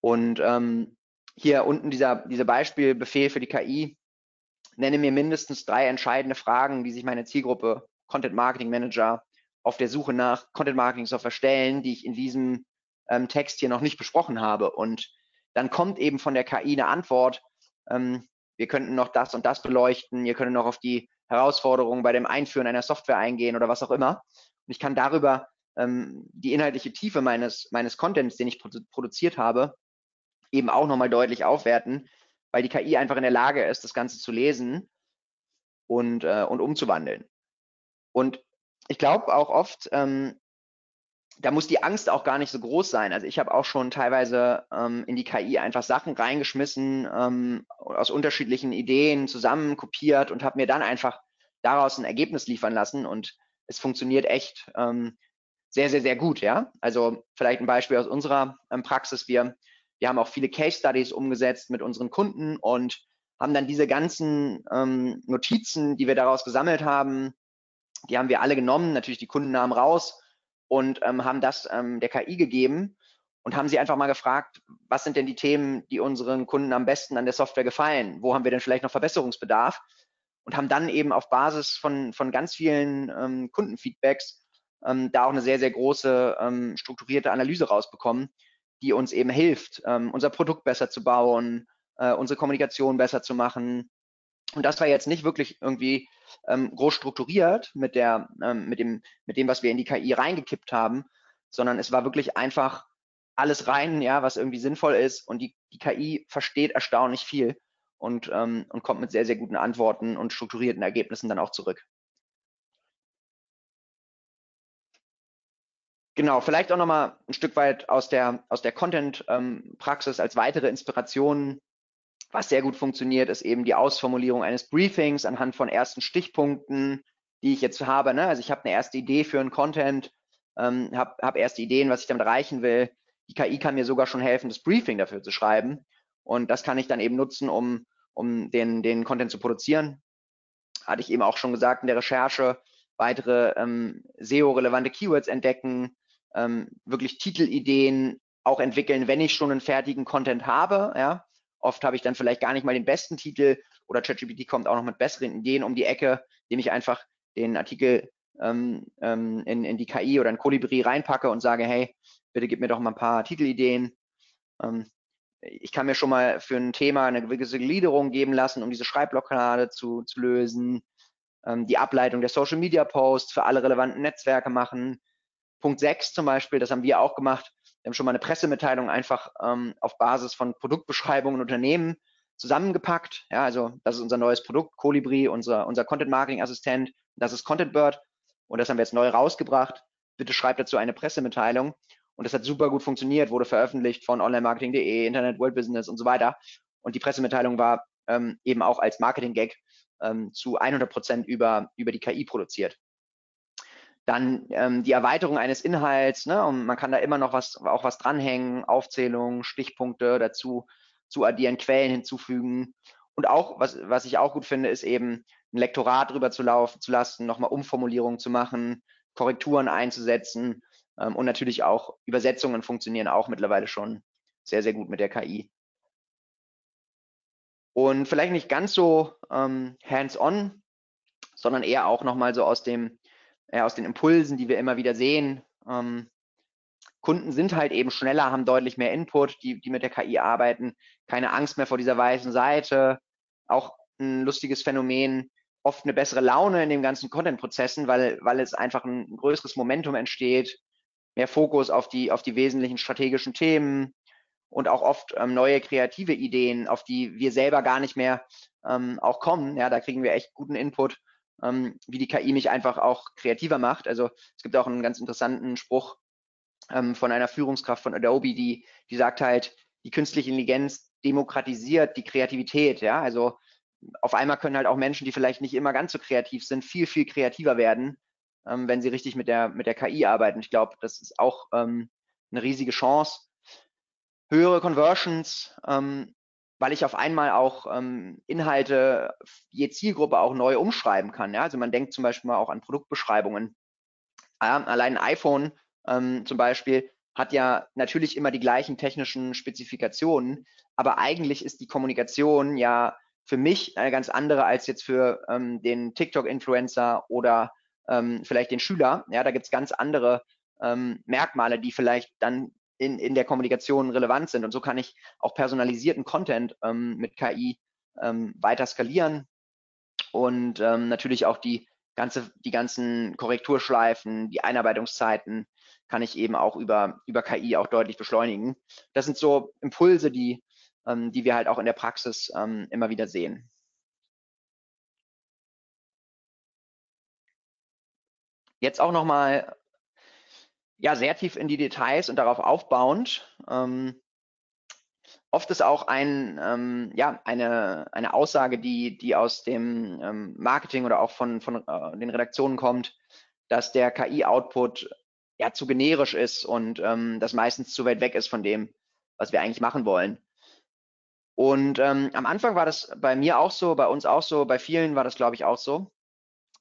S1: Und ähm, hier unten dieser, dieser Beispielbefehl für die KI, nenne mir mindestens drei entscheidende Fragen, die sich meine Zielgruppe Content Marketing Manager auf der Suche nach Content Marketing Software stellen, die ich in diesem ähm, Text hier noch nicht besprochen habe. Und dann kommt eben von der KI eine Antwort, ähm, wir könnten noch das und das beleuchten, ihr könnt noch auf die Herausforderungen bei dem Einführen einer Software eingehen oder was auch immer. Und ich kann darüber ähm, die inhaltliche Tiefe meines, meines Contents, den ich produ produziert habe, eben auch nochmal deutlich aufwerten, weil die KI einfach in der Lage ist, das Ganze zu lesen und, äh, und umzuwandeln. Und ich glaube auch oft, ähm, da muss die Angst auch gar nicht so groß sein. Also ich habe auch schon teilweise ähm, in die KI einfach Sachen reingeschmissen, ähm, aus unterschiedlichen Ideen zusammen kopiert und habe mir dann einfach daraus ein Ergebnis liefern lassen und es funktioniert echt ähm, sehr, sehr, sehr gut. Ja, also vielleicht ein Beispiel aus unserer ähm, Praxis. Wir, wir haben auch viele Case Studies umgesetzt mit unseren Kunden und haben dann diese ganzen ähm, Notizen, die wir daraus gesammelt haben, die haben wir alle genommen, natürlich die Kundennamen raus und ähm, haben das ähm, der KI gegeben und haben sie einfach mal gefragt, was sind denn die Themen, die unseren Kunden am besten an der Software gefallen? Wo haben wir denn vielleicht noch Verbesserungsbedarf? Und haben dann eben auf Basis von, von ganz vielen ähm, Kundenfeedbacks ähm, da auch eine sehr, sehr große ähm, strukturierte Analyse rausbekommen, die uns eben hilft, ähm, unser Produkt besser zu bauen, äh, unsere Kommunikation besser zu machen. Und das war jetzt nicht wirklich irgendwie ähm, groß strukturiert mit, der, ähm, mit, dem, mit dem, was wir in die KI reingekippt haben, sondern es war wirklich einfach alles rein, ja, was irgendwie sinnvoll ist. Und die, die KI versteht erstaunlich viel und, ähm, und kommt mit sehr, sehr guten Antworten und strukturierten Ergebnissen dann auch zurück. Genau, vielleicht auch nochmal ein Stück weit aus der, aus der Content-Praxis ähm, als weitere Inspiration was sehr gut funktioniert, ist eben die Ausformulierung eines Briefings anhand von ersten Stichpunkten, die ich jetzt habe. Ne? Also ich habe eine erste Idee für einen Content, ähm, habe hab erste Ideen, was ich damit erreichen will. Die KI kann mir sogar schon helfen, das Briefing dafür zu schreiben. Und das kann ich dann eben nutzen, um, um den, den Content zu produzieren. Hatte ich eben auch schon gesagt in der Recherche, weitere ähm, SEO-relevante Keywords entdecken, ähm, wirklich Titelideen auch entwickeln, wenn ich schon einen fertigen Content habe. Ja? Oft habe ich dann vielleicht gar nicht mal den besten Titel oder ChatGPT kommt auch noch mit besseren Ideen um die Ecke, indem ich einfach den Artikel ähm, ähm, in, in die KI oder in Kolibri reinpacke und sage, hey, bitte gib mir doch mal ein paar Titelideen. Ähm, ich kann mir schon mal für ein Thema eine gewisse Gliederung geben lassen, um diese Schreibblockade zu, zu lösen. Ähm, die Ableitung der Social Media Posts für alle relevanten Netzwerke machen. Punkt 6 zum Beispiel, das haben wir auch gemacht. Wir haben schon mal eine Pressemitteilung einfach ähm, auf Basis von Produktbeschreibungen Unternehmen zusammengepackt. Ja, also das ist unser neues Produkt, Colibri, unser, unser Content Marketing Assistent. Das ist Content Bird und das haben wir jetzt neu rausgebracht. Bitte schreibt dazu eine Pressemitteilung. Und das hat super gut funktioniert, wurde veröffentlicht von onlinemarketing.de, Internet World Business und so weiter. Und die Pressemitteilung war ähm, eben auch als Marketing-Gag ähm, zu 100 Prozent über, über die KI produziert. Dann ähm, die Erweiterung eines Inhalts, ne, und man kann da immer noch was, auch was dranhängen, Aufzählungen, Stichpunkte dazu zu addieren, Quellen hinzufügen. Und auch, was, was ich auch gut finde, ist eben ein Lektorat drüber zu laufen zu lassen, nochmal Umformulierungen zu machen, Korrekturen einzusetzen ähm, und natürlich auch Übersetzungen funktionieren auch mittlerweile schon sehr, sehr gut mit der KI. Und vielleicht nicht ganz so ähm, hands-on, sondern eher auch nochmal so aus dem, äh, aus den Impulsen, die wir immer wieder sehen. Ähm, Kunden sind halt eben schneller, haben deutlich mehr Input, die, die mit der KI arbeiten, keine Angst mehr vor dieser weißen Seite. Auch ein lustiges Phänomen, oft eine bessere Laune in den ganzen Content-Prozessen, weil, weil es einfach ein größeres Momentum entsteht, mehr Fokus auf die, auf die wesentlichen strategischen Themen und auch oft ähm, neue kreative Ideen, auf die wir selber gar nicht mehr ähm, auch kommen. Ja, da kriegen wir echt guten Input, ähm, wie die KI mich einfach auch kreativer macht. Also es gibt auch einen ganz interessanten Spruch ähm, von einer Führungskraft von Adobe, die, die sagt halt, die künstliche Intelligenz demokratisiert die Kreativität. Ja, also auf einmal können halt auch Menschen, die vielleicht nicht immer ganz so kreativ sind, viel, viel kreativer werden, ähm, wenn sie richtig mit der, mit der KI arbeiten. Ich glaube, das ist auch ähm, eine riesige Chance. Höhere Conversions, ähm, weil ich auf einmal auch ähm, Inhalte je Zielgruppe auch neu umschreiben kann. Ja? Also man denkt zum Beispiel mal auch an Produktbeschreibungen. Ja, allein ein iPhone ähm, zum Beispiel hat ja natürlich immer die gleichen technischen Spezifikationen, aber eigentlich ist die Kommunikation ja für mich eine ganz andere als jetzt für ähm, den TikTok-Influencer oder ähm, vielleicht den Schüler. Ja, da gibt es ganz andere ähm, Merkmale, die vielleicht dann in, in der Kommunikation relevant sind. Und so kann ich auch personalisierten Content ähm, mit KI ähm, weiter skalieren und ähm, natürlich auch die ganze, die ganzen Korrekturschleifen, die Einarbeitungszeiten kann ich eben auch über, über KI auch deutlich beschleunigen. Das sind so Impulse, die, ähm, die wir halt auch in der Praxis ähm, immer wieder sehen. Jetzt auch nochmal ja, sehr tief in die Details und darauf aufbauend. Ähm, oft ist auch ein, ähm, ja, eine, eine Aussage, die, die aus dem ähm, Marketing oder auch von, von äh, den Redaktionen kommt, dass der KI-Output ja zu generisch ist und ähm, das meistens zu weit weg ist von dem, was wir eigentlich machen wollen. Und ähm, am Anfang war das bei mir auch so, bei uns auch so, bei vielen war das, glaube ich, auch so.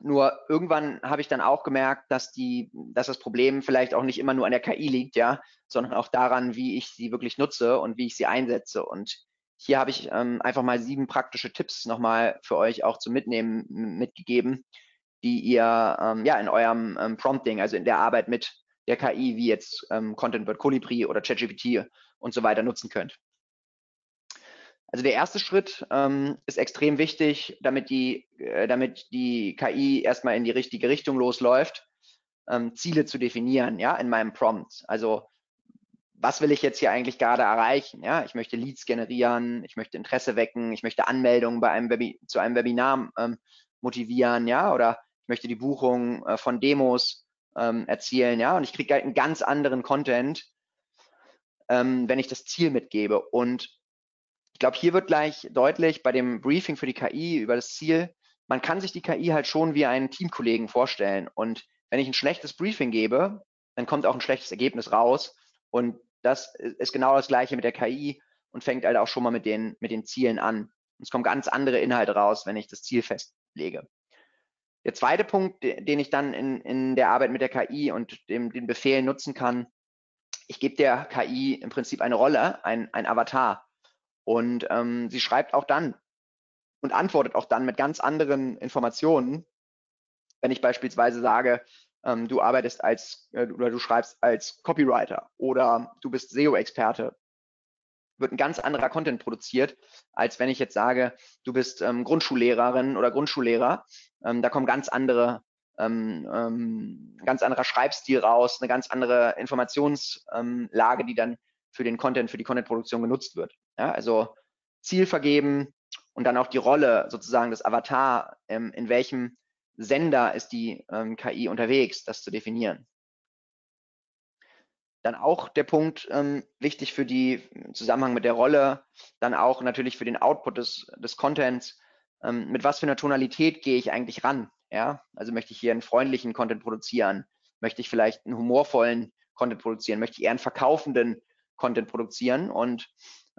S1: Nur irgendwann habe ich dann auch gemerkt, dass die, dass das Problem vielleicht auch nicht immer nur an der KI liegt, ja, sondern auch daran, wie ich sie wirklich nutze und wie ich sie einsetze. Und hier habe ich ähm, einfach mal sieben praktische Tipps nochmal für euch auch zum Mitnehmen mitgegeben, die ihr ähm, ja in eurem ähm, Prompting, also in der Arbeit mit der KI, wie jetzt ähm, Content Word Colibri oder ChatGPT und so weiter nutzen könnt. Also der erste Schritt ähm, ist extrem wichtig, damit die, äh, damit die KI erstmal in die richtige Richtung losläuft, ähm, Ziele zu definieren, ja, in meinem Prompt. Also was will ich jetzt hier eigentlich gerade erreichen? Ja, ich möchte Leads generieren, ich möchte Interesse wecken, ich möchte Anmeldungen bei einem Webi zu einem Webinar ähm, motivieren, ja, oder ich möchte die Buchung äh, von Demos ähm, erzielen, ja, und ich kriege halt einen ganz anderen Content, ähm, wenn ich das Ziel mitgebe. Und ich glaube, hier wird gleich deutlich bei dem Briefing für die KI über das Ziel, man kann sich die KI halt schon wie einen Teamkollegen vorstellen. Und wenn ich ein schlechtes Briefing gebe, dann kommt auch ein schlechtes Ergebnis raus. Und das ist genau das Gleiche mit der KI und fängt halt auch schon mal mit den, mit den Zielen an. Und es kommen ganz andere Inhalte raus, wenn ich das Ziel festlege. Der zweite Punkt, den ich dann in, in der Arbeit mit der KI und dem, den Befehlen nutzen kann, ich gebe der KI im Prinzip eine Rolle, ein, ein Avatar. Und ähm, sie schreibt auch dann und antwortet auch dann mit ganz anderen Informationen, wenn ich beispielsweise sage, ähm, du arbeitest als äh, oder du schreibst als Copywriter oder du bist SEO-Experte, wird ein ganz anderer Content produziert, als wenn ich jetzt sage, du bist ähm, Grundschullehrerin oder Grundschullehrer. Ähm, da kommen ganz andere, ähm, ähm, ganz anderer Schreibstil raus, eine ganz andere Informationslage, die dann für den Content, für die Contentproduktion genutzt wird. Ja, also Ziel vergeben und dann auch die Rolle sozusagen des Avatar, ähm, in welchem Sender ist die ähm, KI unterwegs, das zu definieren. Dann auch der Punkt ähm, wichtig für die im Zusammenhang mit der Rolle, dann auch natürlich für den Output des, des Contents. Ähm, mit was für einer Tonalität gehe ich eigentlich ran? Ja, also möchte ich hier einen freundlichen Content produzieren? Möchte ich vielleicht einen humorvollen Content produzieren? Möchte ich eher einen verkaufenden Content produzieren? Und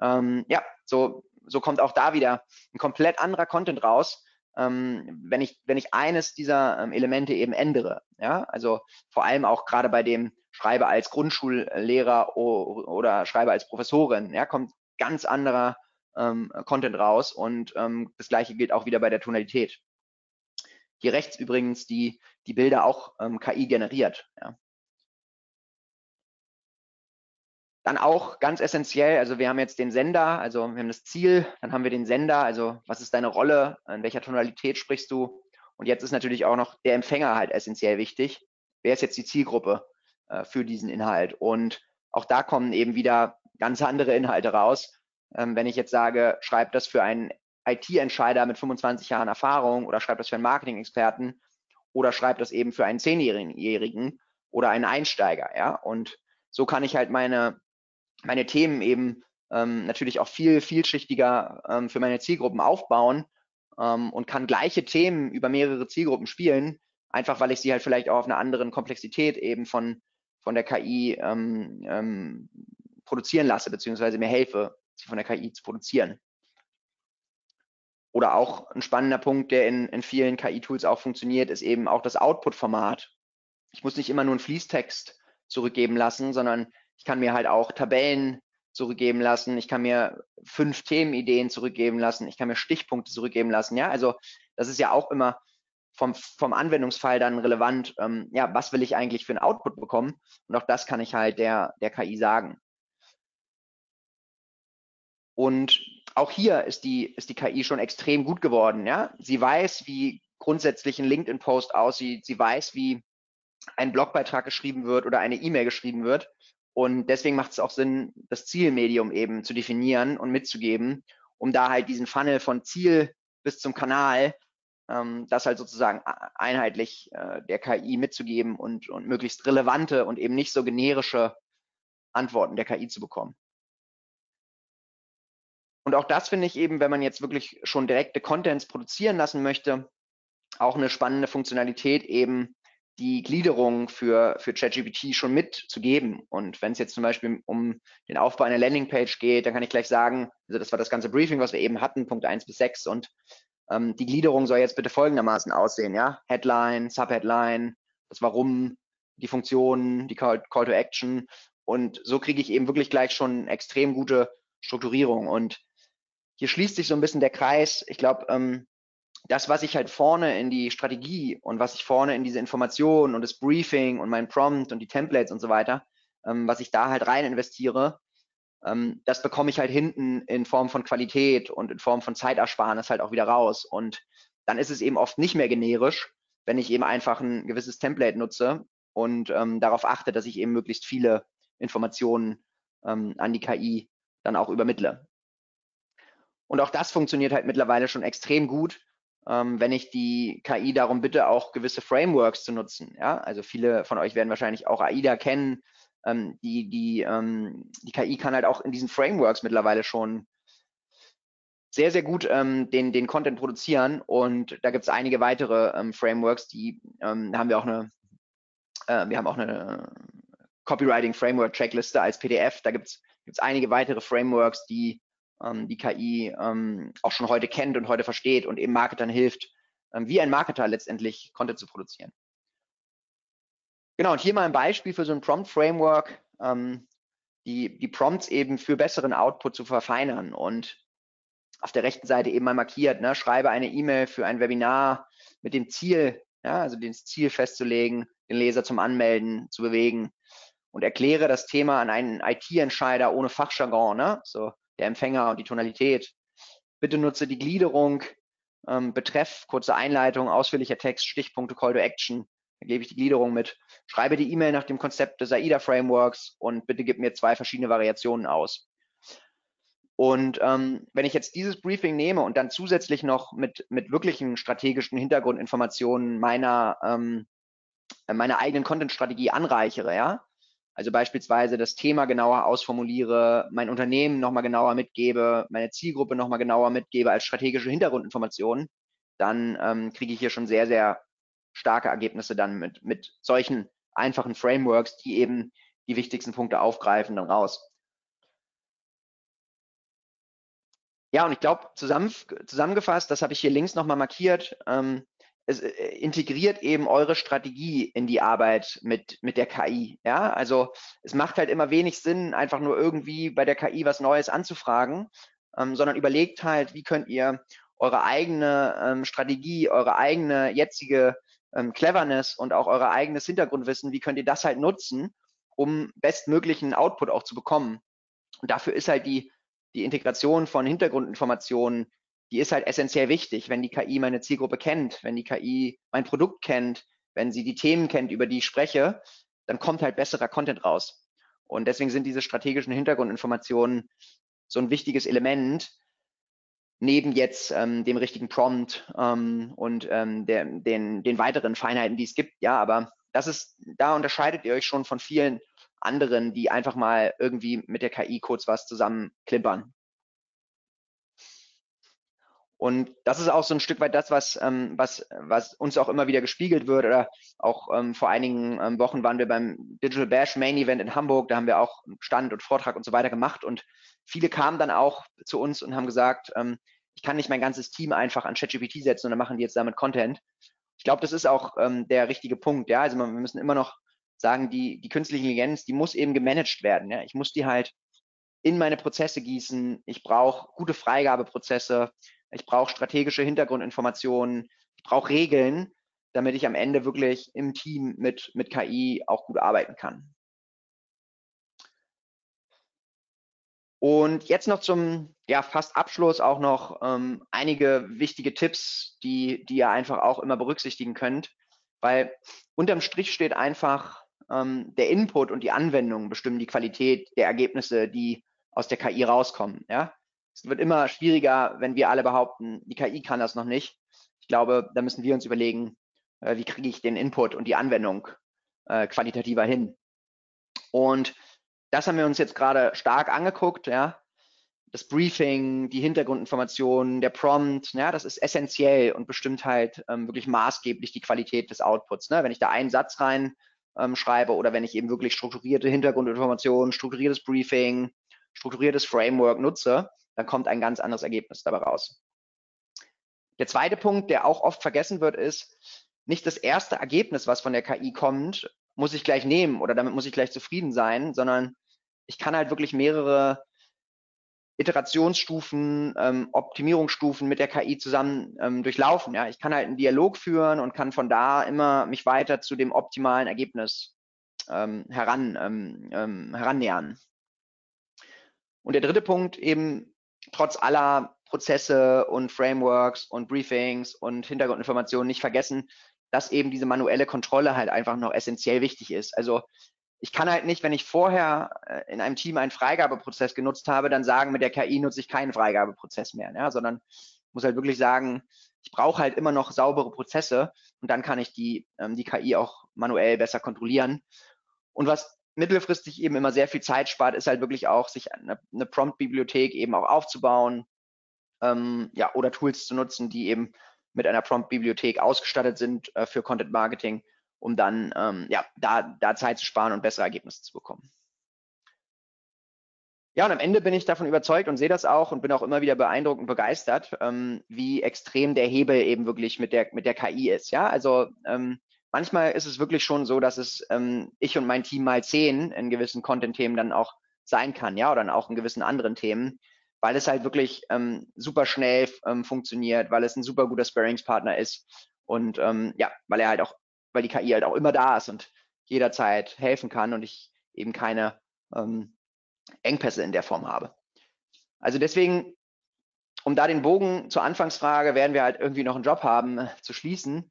S1: ähm, ja, so, so kommt auch da wieder ein komplett anderer Content raus, ähm, wenn, ich, wenn ich eines dieser ähm, Elemente eben ändere. Ja, also vor allem auch gerade bei dem Schreibe als Grundschullehrer oder Schreibe als Professorin, ja, kommt ganz anderer ähm, Content raus und ähm, das gleiche gilt auch wieder bei der Tonalität. Hier rechts übrigens die, die Bilder auch ähm, KI generiert. Ja. Dann auch ganz essentiell, also wir haben jetzt den Sender, also wir haben das Ziel, dann haben wir den Sender, also was ist deine Rolle, in welcher Tonalität sprichst du? Und jetzt ist natürlich auch noch der Empfänger halt essentiell wichtig. Wer ist jetzt die Zielgruppe äh, für diesen Inhalt? Und auch da kommen eben wieder ganz andere Inhalte raus. Ähm, wenn ich jetzt sage, schreib das für einen IT-Entscheider mit 25 Jahren Erfahrung oder schreib das für einen Marketing-Experten oder schreib das eben für einen Zehnjährigen oder einen Einsteiger, ja. Und so kann ich halt meine meine Themen eben ähm, natürlich auch viel vielschichtiger ähm, für meine Zielgruppen aufbauen ähm, und kann gleiche Themen über mehrere Zielgruppen spielen, einfach weil ich sie halt vielleicht auch auf einer anderen Komplexität eben von, von der KI ähm, ähm, produzieren lasse, beziehungsweise mir helfe, sie von der KI zu produzieren. Oder auch ein spannender Punkt, der in, in vielen KI-Tools auch funktioniert, ist eben auch das Output-Format. Ich muss nicht immer nur einen Fließtext zurückgeben lassen, sondern ich kann mir halt auch Tabellen zurückgeben lassen. Ich kann mir fünf Themenideen zurückgeben lassen. Ich kann mir Stichpunkte zurückgeben lassen. Ja, also das ist ja auch immer vom, vom Anwendungsfall dann relevant. Ähm, ja, was will ich eigentlich für einen Output bekommen? Und auch das kann ich halt der, der KI sagen. Und auch hier ist die, ist die KI schon extrem gut geworden. Ja, sie weiß, wie grundsätzlich ein LinkedIn-Post aussieht. Sie weiß, wie ein Blogbeitrag geschrieben wird oder eine E-Mail geschrieben wird. Und deswegen macht es auch Sinn, das Zielmedium eben zu definieren und mitzugeben, um da halt diesen Funnel von Ziel bis zum Kanal, ähm, das halt sozusagen einheitlich äh, der KI mitzugeben und, und möglichst relevante und eben nicht so generische Antworten der KI zu bekommen. Und auch das finde ich eben, wenn man jetzt wirklich schon direkte Contents produzieren lassen möchte, auch eine spannende Funktionalität eben die Gliederung für, für ChatGPT schon mitzugeben. Und wenn es jetzt zum Beispiel um den Aufbau einer Landingpage geht, dann kann ich gleich sagen, also das war das ganze Briefing, was wir eben hatten, Punkt 1 bis 6. Und ähm, die Gliederung soll jetzt bitte folgendermaßen aussehen, ja. Headline, Subheadline, das Warum, die Funktionen, die Call, Call to Action. Und so kriege ich eben wirklich gleich schon extrem gute Strukturierung. Und hier schließt sich so ein bisschen der Kreis. Ich glaube, ähm, das, was ich halt vorne in die Strategie und was ich vorne in diese Informationen und das Briefing und mein Prompt und die Templates und so weiter, ähm, was ich da halt rein investiere, ähm, das bekomme ich halt hinten in Form von Qualität und in Form von Zeitersparnis halt auch wieder raus. Und dann ist es eben oft nicht mehr generisch, wenn ich eben einfach ein gewisses Template nutze und ähm, darauf achte, dass ich eben möglichst viele Informationen ähm, an die KI dann auch übermittle. Und auch das funktioniert halt mittlerweile schon extrem gut ähm, wenn ich die KI darum bitte, auch gewisse Frameworks zu nutzen. Ja? Also viele von euch werden wahrscheinlich auch AIDA kennen. Ähm, die, die, ähm, die KI kann halt auch in diesen Frameworks mittlerweile schon sehr, sehr gut ähm, den, den Content produzieren. Und da gibt es einige weitere ähm, Frameworks, die ähm, haben wir auch eine, äh, wir haben auch eine Copywriting Framework Checkliste als PDF. Da gibt es einige weitere Frameworks, die ähm, die KI ähm, auch schon heute kennt und heute versteht und eben Marketern hilft, ähm, wie ein Marketer letztendlich Content zu produzieren. Genau, und hier mal ein Beispiel für so ein Prompt-Framework, ähm, die, die Prompts eben für besseren Output zu verfeinern und auf der rechten Seite eben mal markiert, ne, schreibe eine E-Mail für ein Webinar mit dem Ziel, ja, also das Ziel festzulegen, den Leser zum Anmelden zu bewegen und erkläre das Thema an einen IT-Entscheider ohne Fachjargon, ne? so der Empfänger und die Tonalität. Bitte nutze die Gliederung, ähm, Betreff, kurze Einleitung, ausführlicher Text, Stichpunkte, Call to Action. Da gebe ich die Gliederung mit. Schreibe die E-Mail nach dem Konzept des AIDA-Frameworks und bitte gib mir zwei verschiedene Variationen aus. Und ähm, wenn ich jetzt dieses Briefing nehme und dann zusätzlich noch mit, mit wirklichen strategischen Hintergrundinformationen meiner, ähm, meiner eigenen Content-Strategie anreichere, ja, also beispielsweise das Thema genauer ausformuliere, mein Unternehmen nochmal genauer mitgebe, meine Zielgruppe nochmal genauer mitgebe als strategische Hintergrundinformationen, dann ähm, kriege ich hier schon sehr, sehr starke Ergebnisse dann mit, mit solchen einfachen Frameworks, die eben die wichtigsten Punkte aufgreifen, dann raus. Ja, und ich glaube, zusammen, zusammengefasst, das habe ich hier links nochmal markiert, ähm, es äh, integriert eben eure Strategie in die Arbeit mit, mit der KI. Ja, also es macht halt immer wenig Sinn, einfach nur irgendwie bei der KI was Neues anzufragen, ähm, sondern überlegt halt, wie könnt ihr eure eigene ähm, Strategie, eure eigene jetzige ähm, Cleverness und auch euer eigenes Hintergrundwissen, wie könnt ihr das halt nutzen, um bestmöglichen Output auch zu bekommen. Und dafür ist halt die die Integration von Hintergrundinformationen, die ist halt essentiell wichtig, wenn die KI meine Zielgruppe kennt, wenn die KI mein Produkt kennt, wenn sie die Themen kennt, über die ich spreche, dann kommt halt besserer Content raus. Und deswegen sind diese strategischen Hintergrundinformationen so ein wichtiges Element, neben jetzt ähm, dem richtigen Prompt ähm, und ähm, der, den, den weiteren Feinheiten, die es gibt. Ja, aber das ist, da unterscheidet ihr euch schon von vielen anderen, die einfach mal irgendwie mit der KI kurz was zusammenklimpern. Und das ist auch so ein Stück weit das, was, ähm, was, was uns auch immer wieder gespiegelt wird. Oder auch ähm, vor einigen ähm, Wochen waren wir beim Digital Bash Main Event in Hamburg. Da haben wir auch Stand und Vortrag und so weiter gemacht. Und viele kamen dann auch zu uns und haben gesagt, ähm, ich kann nicht mein ganzes Team einfach an ChatGPT setzen und dann machen die jetzt damit Content. Ich glaube, das ist auch ähm, der richtige Punkt. Ja, also wir müssen immer noch sagen, die, die künstliche Intelligenz, die muss eben gemanagt werden. Ja? Ich muss die halt in meine Prozesse gießen. Ich brauche gute Freigabeprozesse. Ich brauche strategische Hintergrundinformationen. Ich brauche Regeln, damit ich am Ende wirklich im Team mit, mit KI auch gut arbeiten kann. Und jetzt noch zum ja, fast Abschluss auch noch ähm, einige wichtige Tipps, die, die ihr einfach auch immer berücksichtigen könnt. Weil unterm Strich steht einfach, ähm, der Input und die Anwendung bestimmen die Qualität der Ergebnisse, die aus der KI rauskommen. Ja? Es wird immer schwieriger, wenn wir alle behaupten, die KI kann das noch nicht. Ich glaube, da müssen wir uns überlegen, äh, wie kriege ich den Input und die Anwendung äh, qualitativer hin. Und das haben wir uns jetzt gerade stark angeguckt, ja. Das Briefing, die Hintergrundinformationen, der Prompt, ja, das ist essentiell und bestimmt halt ähm, wirklich maßgeblich die Qualität des Outputs. Ne? Wenn ich da einen Satz rein ähm, schreibe oder wenn ich eben wirklich strukturierte Hintergrundinformationen, strukturiertes Briefing, strukturiertes Framework nutze, dann kommt ein ganz anderes Ergebnis dabei raus. Der zweite Punkt, der auch oft vergessen wird, ist, nicht das erste Ergebnis, was von der KI kommt, muss ich gleich nehmen oder damit muss ich gleich zufrieden sein, sondern ich kann halt wirklich mehrere Iterationsstufen, ähm, Optimierungsstufen mit der KI zusammen ähm, durchlaufen. Ja, ich kann halt einen Dialog führen und kann von da immer mich weiter zu dem optimalen Ergebnis ähm, heran ähm, ähm, herannähern. Und der dritte Punkt eben trotz aller Prozesse und Frameworks und Briefings und Hintergrundinformationen nicht vergessen, dass eben diese manuelle Kontrolle halt einfach noch essentiell wichtig ist. Also ich kann halt nicht, wenn ich vorher äh, in einem Team einen Freigabeprozess genutzt habe, dann sagen, mit der KI nutze ich keinen Freigabeprozess mehr, ja, sondern muss halt wirklich sagen, ich brauche halt immer noch saubere Prozesse und dann kann ich die, ähm, die KI auch manuell besser kontrollieren. Und was mittelfristig eben immer sehr viel Zeit spart, ist halt wirklich auch, sich eine, eine Prompt-Bibliothek eben auch aufzubauen, ähm, ja, oder Tools zu nutzen, die eben mit einer Prompt-Bibliothek ausgestattet sind äh, für Content Marketing um dann ähm, ja, da, da Zeit zu sparen und bessere Ergebnisse zu bekommen. Ja, und am Ende bin ich davon überzeugt und sehe das auch und bin auch immer wieder beeindruckt und begeistert, ähm, wie extrem der Hebel eben wirklich mit der, mit der KI ist. Ja, also ähm, manchmal ist es wirklich schon so, dass es ähm, ich und mein Team mal zehn in gewissen Content-Themen dann auch sein kann, ja, oder auch in gewissen anderen Themen, weil es halt wirklich ähm, super schnell ähm, funktioniert, weil es ein super guter Sparringspartner ist Und ähm, ja, weil er halt auch, weil die KI halt auch immer da ist und jederzeit helfen kann und ich eben keine ähm, Engpässe in der Form habe. Also deswegen, um da den Bogen zur Anfangsfrage, werden wir halt irgendwie noch einen Job haben, äh, zu schließen.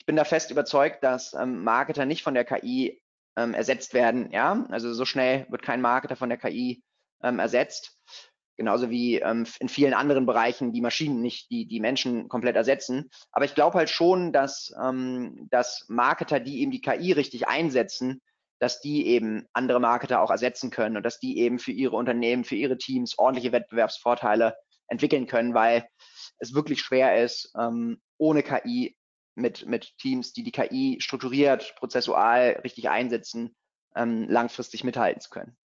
S1: Ich bin da fest überzeugt, dass ähm, Marketer nicht von der KI ähm, ersetzt werden. Ja, also so schnell wird kein Marketer von der KI ähm, ersetzt. Genauso wie ähm, in vielen anderen Bereichen die Maschinen nicht die, die Menschen komplett ersetzen. Aber ich glaube halt schon, dass, ähm, dass Marketer, die eben die KI richtig einsetzen, dass die eben andere Marketer auch ersetzen können und dass die eben für ihre Unternehmen, für ihre Teams ordentliche Wettbewerbsvorteile entwickeln können, weil es wirklich schwer ist, ähm, ohne KI mit, mit Teams, die die KI strukturiert, prozessual richtig einsetzen, ähm, langfristig mithalten zu können.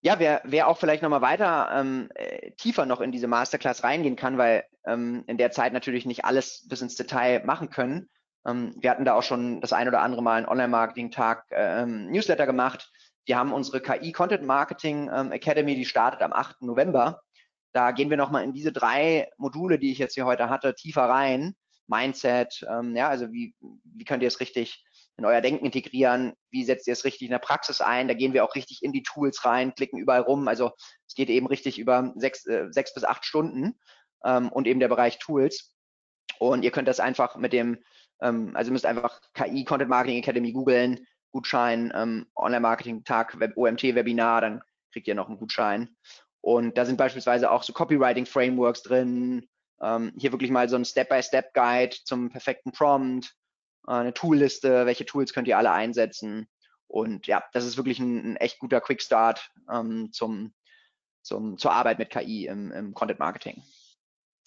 S1: Ja, wer, wer auch vielleicht nochmal weiter ähm, äh, tiefer noch in diese Masterclass reingehen kann, weil ähm, in der Zeit natürlich nicht alles bis ins Detail machen können, ähm, wir hatten da auch schon das ein oder andere Mal einen Online-Marketing-Tag ähm, Newsletter gemacht. Wir haben unsere KI Content Marketing ähm, Academy, die startet am 8. November. Da gehen wir nochmal in diese drei Module, die ich jetzt hier heute hatte, tiefer rein. Mindset, ähm, ja, also wie, wie könnt ihr es richtig in euer Denken integrieren? Wie setzt ihr es richtig in der Praxis ein? Da gehen wir auch richtig in die Tools rein, klicken überall rum. Also es geht eben richtig über sechs, äh, sechs bis acht Stunden ähm, und eben der Bereich Tools. Und ihr könnt das einfach mit dem ähm, also müsst einfach KI Content Marketing Academy googeln, Gutschein, ähm, Online-Marketing-Tag, Web OMT-Webinar, dann kriegt ihr noch einen Gutschein. Und da sind beispielsweise auch so Copywriting-Frameworks drin, ähm, hier wirklich mal so ein Step-by-Step-Guide zum perfekten Prompt, äh, eine Toolliste, welche Tools könnt ihr alle einsetzen. Und ja, das ist wirklich ein, ein echt guter Quick-Start ähm, zum, zum, zur Arbeit mit KI im, im Content-Marketing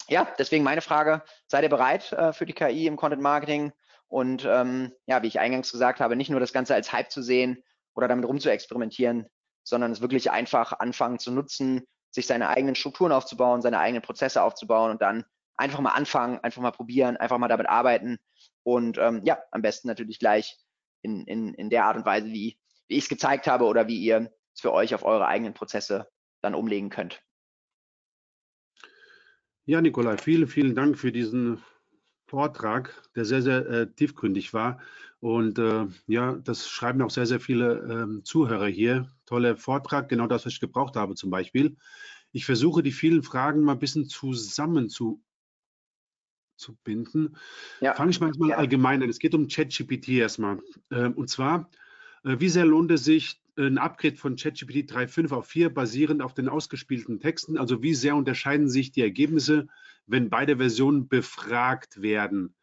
S1: ja, deswegen meine Frage, seid ihr bereit äh, für die KI im Content Marketing? Und ähm, ja, wie ich eingangs gesagt habe, nicht nur das Ganze als Hype zu sehen oder damit rum zu experimentieren, sondern es wirklich einfach anfangen zu nutzen, sich seine eigenen Strukturen aufzubauen, seine eigenen Prozesse aufzubauen und dann einfach mal anfangen, einfach mal probieren, einfach mal damit arbeiten und ähm, ja, am besten natürlich gleich in, in, in der Art und Weise, wie, wie ich es gezeigt habe oder wie ihr es für euch auf eure eigenen Prozesse dann umlegen könnt.
S3: Ja, Nikolai, vielen, vielen Dank für diesen Vortrag, der sehr, sehr äh, tiefgründig war. Und äh, ja, das schreiben auch sehr, sehr viele ähm, Zuhörer hier. Toller Vortrag, genau das, was ich gebraucht habe zum Beispiel. Ich versuche, die vielen Fragen mal ein bisschen zusammen zu, zu binden. Ja. Fange ich mal ja. allgemein an. Es geht um ChatGPT erstmal. Ähm, und zwar, äh, wie sehr lohnt es sich, ein Upgrade von ChatGPT 3.5 auf 4 basierend auf den ausgespielten Texten. Also wie sehr unterscheiden sich die Ergebnisse, wenn beide Versionen befragt werden?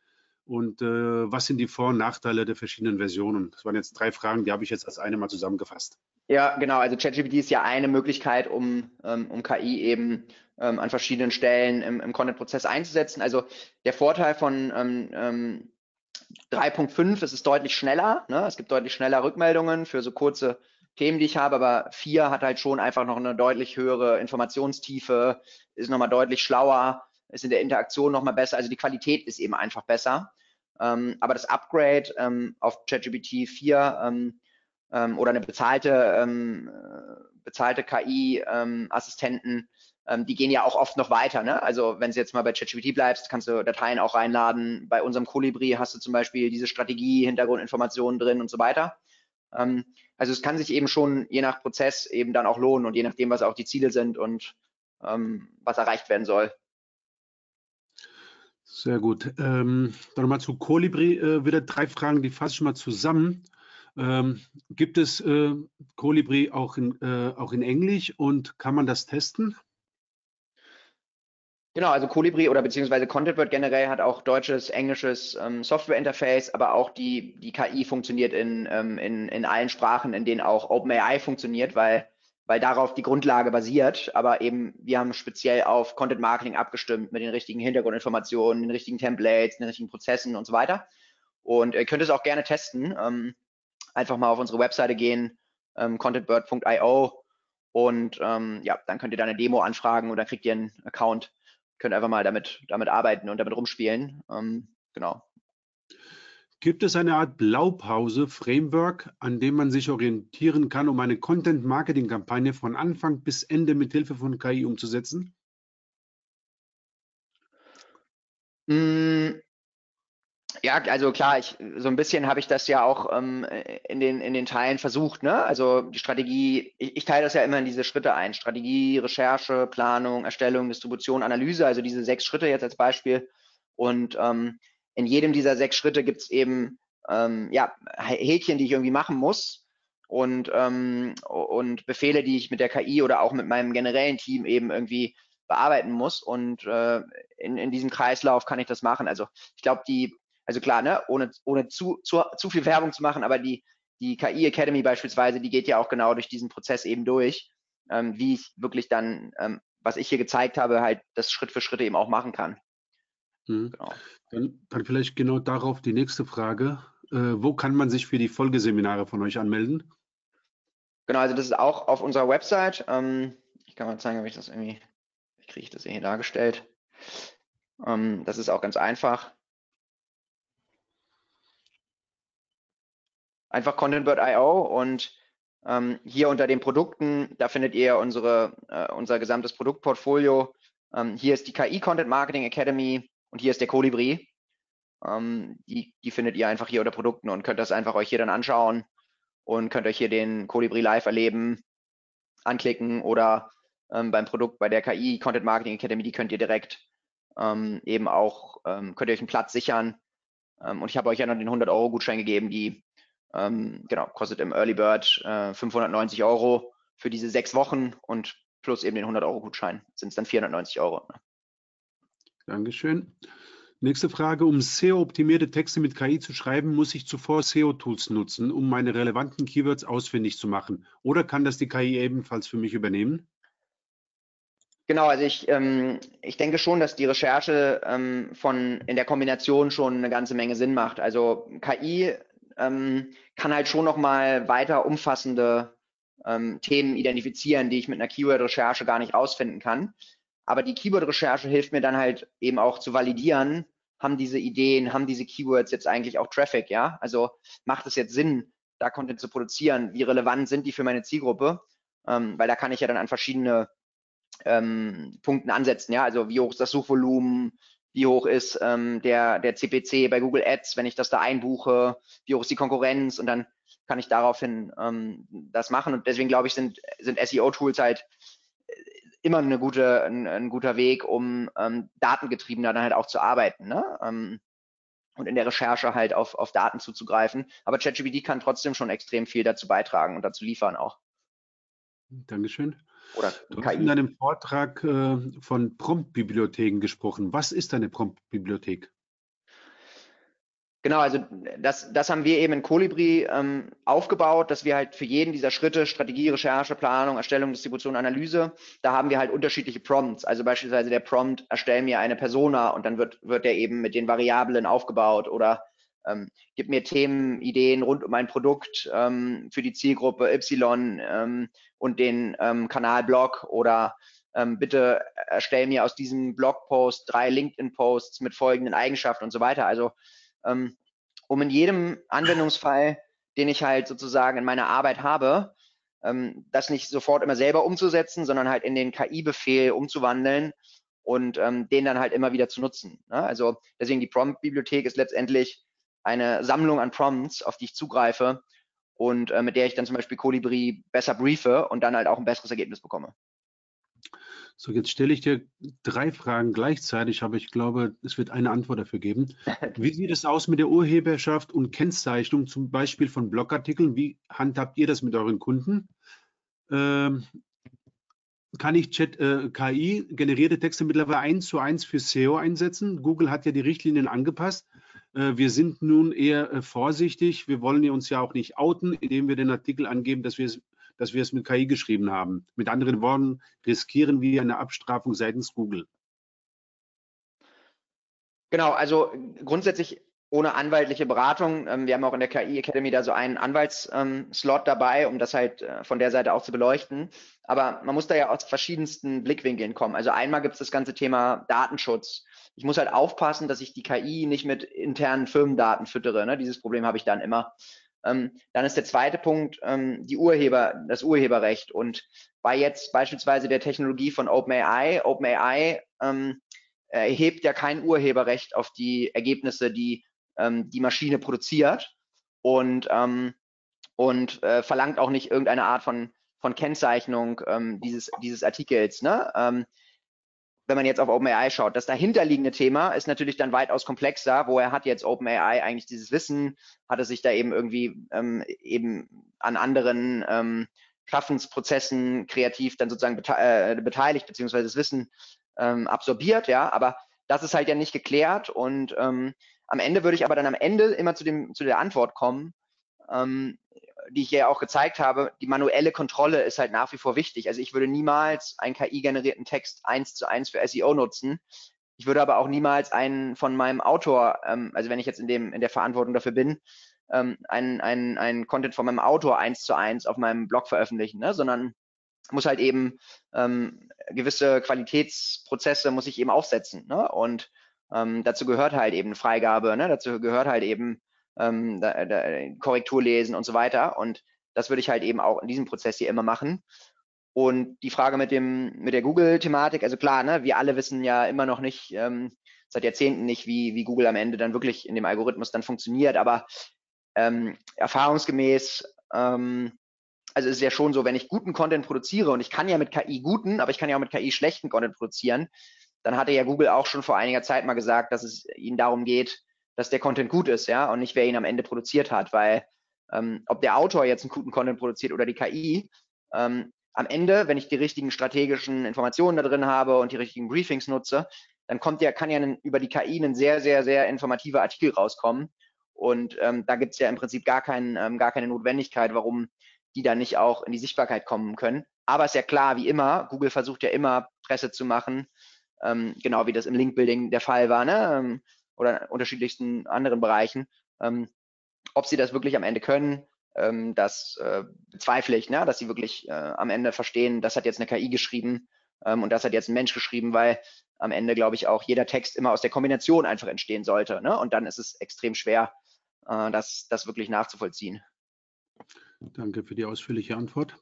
S3: Und äh, was sind die Vor- und Nachteile der verschiedenen Versionen? Das waren jetzt drei Fragen, die habe ich jetzt als eine mal zusammengefasst.
S1: Ja, genau. Also ChatGPT ist ja eine Möglichkeit, um, ähm, um KI eben ähm, an verschiedenen Stellen im, im Content-Prozess einzusetzen. Also der Vorteil von ähm, 3.5 ähm, ist es ist deutlich schneller. Ne? Es gibt deutlich schneller Rückmeldungen für so kurze Themen, die ich habe, aber vier hat halt schon einfach noch eine deutlich höhere Informationstiefe, ist nochmal deutlich schlauer, ist in der Interaktion nochmal besser, also die Qualität ist eben einfach besser. Ähm, aber das Upgrade ähm, auf ChatGPT 4 ähm, ähm, oder eine bezahlte, ähm, bezahlte KI-Assistenten, ähm, die gehen ja auch oft noch weiter. Ne? Also wenn du jetzt mal bei ChatGPT bleibst, kannst du Dateien auch reinladen. Bei unserem Kolibri hast du zum Beispiel diese Strategie, Hintergrundinformationen drin und so weiter. Also es kann sich eben schon je nach Prozess eben dann auch lohnen und je nachdem, was auch die Ziele sind und was erreicht werden soll.
S3: Sehr gut. Ähm, dann nochmal zu Colibri äh, wieder drei Fragen, die fasse ich mal zusammen. Ähm, gibt es äh, Colibri auch in, äh, auch in Englisch und kann man das testen?
S1: Genau, also Colibri oder beziehungsweise ContentBird generell hat auch deutsches, englisches ähm, Software-Interface, aber auch die, die KI funktioniert in, ähm, in, in allen Sprachen, in denen auch OpenAI funktioniert, weil, weil darauf die Grundlage basiert. Aber eben, wir haben speziell auf Content Marketing abgestimmt mit den richtigen Hintergrundinformationen, den richtigen Templates, den richtigen Prozessen und so weiter. Und ihr könnt es auch gerne testen. Ähm, einfach mal auf unsere Webseite gehen, ähm, contentbird.io und ähm, ja, dann könnt ihr da eine Demo anfragen oder kriegt ihr einen Account könnt einfach mal damit, damit arbeiten und damit rumspielen. Ähm, genau.
S3: Gibt es eine Art Blaupause, Framework, an dem man sich orientieren kann, um eine Content-Marketing-Kampagne von Anfang bis Ende mit Hilfe von KI umzusetzen?
S1: Mm, ja, also klar, ich, so ein bisschen habe ich das ja auch ähm, in, den, in den Teilen versucht. Ne? Also die Strategie, ich, ich teile das ja immer in diese Schritte ein. Strategie, Recherche, Planung, Erstellung, Distribution, Analyse, also diese sechs Schritte jetzt als Beispiel. Und ähm, in jedem dieser sechs Schritte gibt es eben ähm, ja, Häkchen, die ich irgendwie machen muss und, ähm, und Befehle, die ich mit der KI oder auch mit meinem generellen Team eben irgendwie bearbeiten muss. Und äh, in, in diesem Kreislauf kann ich das machen. Also ich glaube, die also klar, ne, ohne, ohne zu, zu, zu viel Werbung zu machen, aber die, die KI Academy beispielsweise, die geht ja auch genau durch diesen Prozess eben durch, ähm, wie ich wirklich dann, ähm, was ich hier gezeigt habe, halt das Schritt für Schritt eben auch machen kann.
S3: Mhm. Genau. Dann, dann, vielleicht genau darauf die nächste Frage. Äh, wo kann man sich für die Folgeseminare von euch anmelden?
S1: Genau, also das ist auch auf unserer Website. Ähm, ich kann mal zeigen, ob ich das irgendwie, wie kriege ich das hier dargestellt? Ähm, das ist auch ganz einfach. einfach ContentBird.io und ähm, hier unter den Produkten, da findet ihr unsere, äh, unser gesamtes Produktportfolio. Ähm, hier ist die KI Content Marketing Academy und hier ist der Colibri. Ähm, die, die findet ihr einfach hier unter Produkten und könnt das einfach euch hier dann anschauen und könnt euch hier den Colibri live erleben, anklicken oder ähm, beim Produkt bei der KI Content Marketing Academy, die könnt ihr direkt ähm, eben auch, ähm, könnt ihr euch einen Platz sichern. Ähm, und ich habe euch ja noch den 100 Euro Gutschein gegeben, die ähm, genau, kostet im Early Bird äh, 590 Euro für diese sechs Wochen und plus eben den 100 Euro Gutschein sind es dann 490 Euro. Ne?
S3: Dankeschön. Nächste Frage. Um SEO-optimierte Texte mit KI zu schreiben, muss ich zuvor SEO-Tools nutzen, um meine relevanten Keywords ausfindig zu machen. Oder kann das die KI ebenfalls für mich übernehmen?
S1: Genau, also ich, ähm, ich denke schon, dass die Recherche ähm, von in der Kombination schon eine ganze Menge Sinn macht. Also KI ähm, kann halt schon nochmal weiter umfassende ähm, Themen identifizieren, die ich mit einer Keyword-Recherche gar nicht rausfinden kann. Aber die Keyword-Recherche hilft mir dann halt eben auch zu validieren, haben diese Ideen, haben diese Keywords jetzt eigentlich auch Traffic, ja? Also macht es jetzt Sinn, da Content zu produzieren? Wie relevant sind die für meine Zielgruppe? Ähm, weil da kann ich ja dann an verschiedene ähm, Punkten ansetzen, ja? Also wie hoch ist das Suchvolumen? wie hoch ist ähm, der, der CPC bei Google Ads, wenn ich das da einbuche, wie hoch ist die Konkurrenz und dann kann ich daraufhin ähm, das machen. Und deswegen glaube ich, sind, sind SEO-Tools halt immer eine gute, ein, ein guter Weg, um ähm, datengetriebener dann halt auch zu arbeiten. Ne? Ähm, und in der Recherche halt auf, auf Daten zuzugreifen. Aber ChatGPT kann trotzdem schon extrem viel dazu beitragen und dazu liefern auch.
S3: Dankeschön. Oder du KI. hast in deinem Vortrag äh, von Prompt-Bibliotheken gesprochen. Was ist eine Prompt-Bibliothek?
S1: Genau, also das, das haben wir eben in Colibri ähm, aufgebaut, dass wir halt für jeden dieser Schritte, Strategie, Recherche, Planung, Erstellung, Distribution, Analyse, da haben wir halt unterschiedliche Prompts. Also beispielsweise der Prompt, erstell mir eine Persona und dann wird, wird der eben mit den Variablen aufgebaut oder ähm, gib mir Themen, Ideen rund um ein Produkt ähm, für die Zielgruppe Y ähm, und den ähm, Kanalblog oder ähm, bitte erstell mir aus diesem Blogpost drei LinkedIn-Posts mit folgenden Eigenschaften und so weiter. Also ähm, um in jedem Anwendungsfall, den ich halt sozusagen in meiner Arbeit habe, ähm, das nicht sofort immer selber umzusetzen, sondern halt in den KI-Befehl umzuwandeln und ähm, den dann halt immer wieder zu nutzen. Ne? Also deswegen die Prompt-Bibliothek ist letztendlich eine Sammlung an Prompts, auf die ich zugreife und äh, mit der ich dann zum Beispiel Colibri besser briefe und dann halt auch ein besseres Ergebnis bekomme.
S3: So, jetzt stelle ich dir drei Fragen gleichzeitig, aber ich glaube, es wird eine Antwort dafür geben. Wie sieht es aus mit der Urheberschaft und Kennzeichnung, zum Beispiel von Blogartikeln? Wie handhabt ihr das mit euren Kunden? Ähm, kann ich Chat, äh, KI generierte Texte mittlerweile eins zu eins für SEO einsetzen? Google hat ja die Richtlinien angepasst. Äh, wir sind nun eher äh, vorsichtig. Wir wollen uns ja auch nicht outen, indem wir den Artikel angeben, dass wir es dass wir es mit KI geschrieben haben. Mit anderen Worten, riskieren wir eine Abstrafung seitens Google.
S1: Genau, also grundsätzlich ohne anwaltliche Beratung. Ähm, wir haben auch in der KI Academy da so einen Anwaltsslot ähm, dabei, um das halt äh, von der Seite auch zu beleuchten. Aber man muss da ja aus verschiedensten Blickwinkeln kommen. Also einmal gibt es das ganze Thema Datenschutz ich muss halt aufpassen, dass ich die KI nicht mit internen Firmendaten füttere. Ne? Dieses Problem habe ich dann immer. Ähm, dann ist der zweite Punkt ähm, die Urheber, das Urheberrecht. Und bei jetzt beispielsweise der Technologie von OpenAI, OpenAI ähm, erhebt ja kein Urheberrecht auf die Ergebnisse, die ähm, die Maschine produziert und, ähm, und äh, verlangt auch nicht irgendeine Art von, von Kennzeichnung ähm, dieses, dieses Artikels. Ne? Wenn man jetzt auf OpenAI schaut. Das dahinterliegende Thema ist natürlich dann weitaus komplexer. Woher hat jetzt OpenAI eigentlich dieses Wissen? Hat es sich da eben irgendwie ähm, eben an anderen ähm, Schaffensprozessen kreativ dann sozusagen bete äh, beteiligt, beziehungsweise das Wissen ähm, absorbiert, ja, aber das ist halt ja nicht geklärt und ähm, am Ende würde ich aber dann am Ende immer zu, dem, zu der Antwort kommen, ähm, die ich ja auch gezeigt habe, die manuelle Kontrolle ist halt nach wie vor wichtig. Also ich würde niemals einen KI-generierten Text eins zu eins für SEO nutzen. Ich würde aber auch niemals einen von meinem Autor, ähm, also wenn ich jetzt in dem in der Verantwortung dafür bin, ähm, einen, einen, einen Content von meinem Autor eins zu eins auf meinem Blog veröffentlichen, ne? sondern muss halt eben ähm, gewisse Qualitätsprozesse muss ich eben aufsetzen. Ne? Und ähm, dazu gehört halt eben Freigabe, ne? dazu gehört halt eben ähm, da, da, Korrektur lesen und so weiter. Und das würde ich halt eben auch in diesem Prozess hier immer machen. Und die Frage mit dem mit der Google-Thematik, also klar, ne, wir alle wissen ja immer noch nicht ähm, seit Jahrzehnten nicht, wie, wie Google am Ende dann wirklich in dem Algorithmus dann funktioniert. Aber ähm, erfahrungsgemäß ähm, also es ist ja schon so, wenn ich guten Content produziere und ich kann ja mit KI guten, aber ich kann ja auch mit KI schlechten Content produzieren, dann hatte ja Google auch schon vor einiger Zeit mal gesagt, dass es ihnen darum geht, dass der Content gut ist, ja, und nicht wer ihn am Ende produziert hat, weil ähm, ob der Autor jetzt einen guten Content produziert oder die KI, ähm, am Ende, wenn ich die richtigen strategischen Informationen da drin habe und die richtigen Briefings nutze, dann kommt ja, kann ja einen, über die KI ein sehr, sehr, sehr informativer Artikel rauskommen. Und ähm, da gibt es ja im Prinzip gar, kein, ähm, gar keine Notwendigkeit, warum die dann nicht auch in die Sichtbarkeit kommen können. Aber ist ja klar, wie immer, Google versucht ja immer Presse zu machen, ähm, genau wie das im Linkbuilding der Fall war, ne? Oder unterschiedlichsten anderen Bereichen. Ähm, ob sie das wirklich am Ende können, ähm, das äh, bezweifle ich, ne? dass sie wirklich äh, am Ende verstehen, das hat jetzt eine KI geschrieben ähm, und das hat jetzt ein Mensch geschrieben, weil am Ende, glaube ich, auch jeder Text immer aus der Kombination einfach entstehen sollte. Ne? Und dann ist es extrem schwer, äh, das, das wirklich nachzuvollziehen.
S3: Danke für die ausführliche Antwort.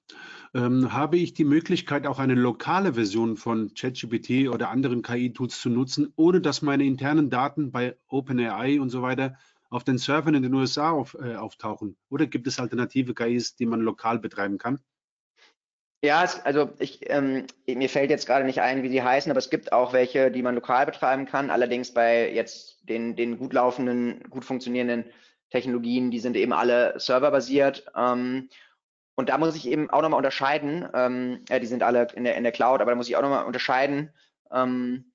S3: Ähm, habe ich die Möglichkeit, auch eine lokale Version von ChatGPT oder anderen KI-Tools zu nutzen, ohne dass meine internen Daten bei OpenAI und so weiter auf den Servern in den USA auf, äh, auftauchen? Oder gibt es alternative KIs, die man lokal betreiben kann?
S1: Ja, also ich, ähm, mir fällt jetzt gerade nicht ein, wie sie heißen, aber es gibt auch welche, die man lokal betreiben kann. Allerdings bei jetzt den, den gut laufenden, gut funktionierenden Technologien, die sind eben alle serverbasiert. Ähm, und da muss ich eben auch nochmal unterscheiden, ähm, ja, die sind alle in der, in der Cloud, aber da muss ich auch nochmal unterscheiden, ähm,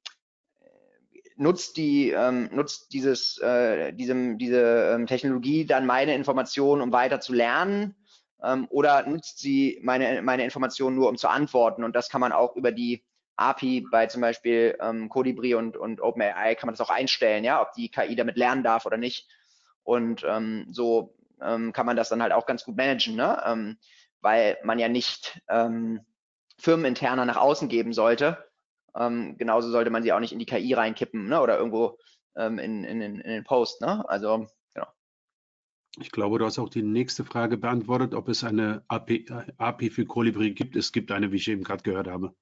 S1: nutzt die, ähm, nutzt dieses, äh, diesem, diese ähm, Technologie dann meine Informationen, um weiter zu lernen, ähm, oder nutzt sie meine, meine Informationen nur, um zu antworten? Und das kann man auch über die API bei zum Beispiel ähm, Colibri und, und OpenAI kann man das auch einstellen, ja, ob die KI damit lernen darf oder nicht. Und ähm, so ähm, kann man das dann halt auch ganz gut managen, ne? Ähm, weil man ja nicht ähm, firmeninterner nach außen geben sollte. Ähm, genauso sollte man sie auch nicht in die KI reinkippen ne? oder irgendwo ähm, in, in, in, den Post. Ne? Also genau.
S3: Ich glaube, du hast auch die nächste Frage beantwortet, ob es eine API, API für Colibri gibt. Es gibt eine, wie ich eben gerade gehört habe.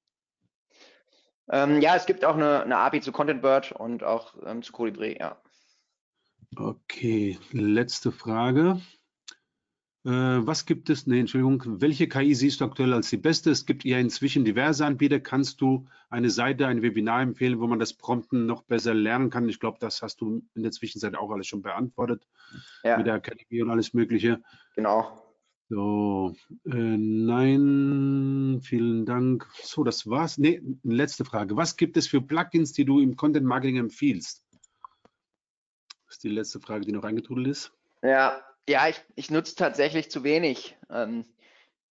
S1: Ähm, ja, es gibt auch eine, eine API zu ContentBird und auch ähm, zu Colibri, ja.
S3: Okay, letzte Frage. Äh, was gibt es, nee, Entschuldigung, welche KI siehst du aktuell als die beste? Es gibt ja inzwischen diverse Anbieter. Kannst du eine Seite, ein Webinar empfehlen, wo man das Prompten noch besser lernen kann? Ich glaube, das hast du in der Zwischenzeit auch alles schon beantwortet. Ja. Mit der Akademie und alles Mögliche.
S1: Genau.
S3: So, äh, nein, vielen Dank. So, das war's. Nee, letzte Frage. Was gibt es für Plugins, die du im Content Marketing empfiehlst? Ist die letzte Frage, die noch eingetrudelt ist.
S1: Ja, ja, ich, ich nutze tatsächlich zu wenig ähm,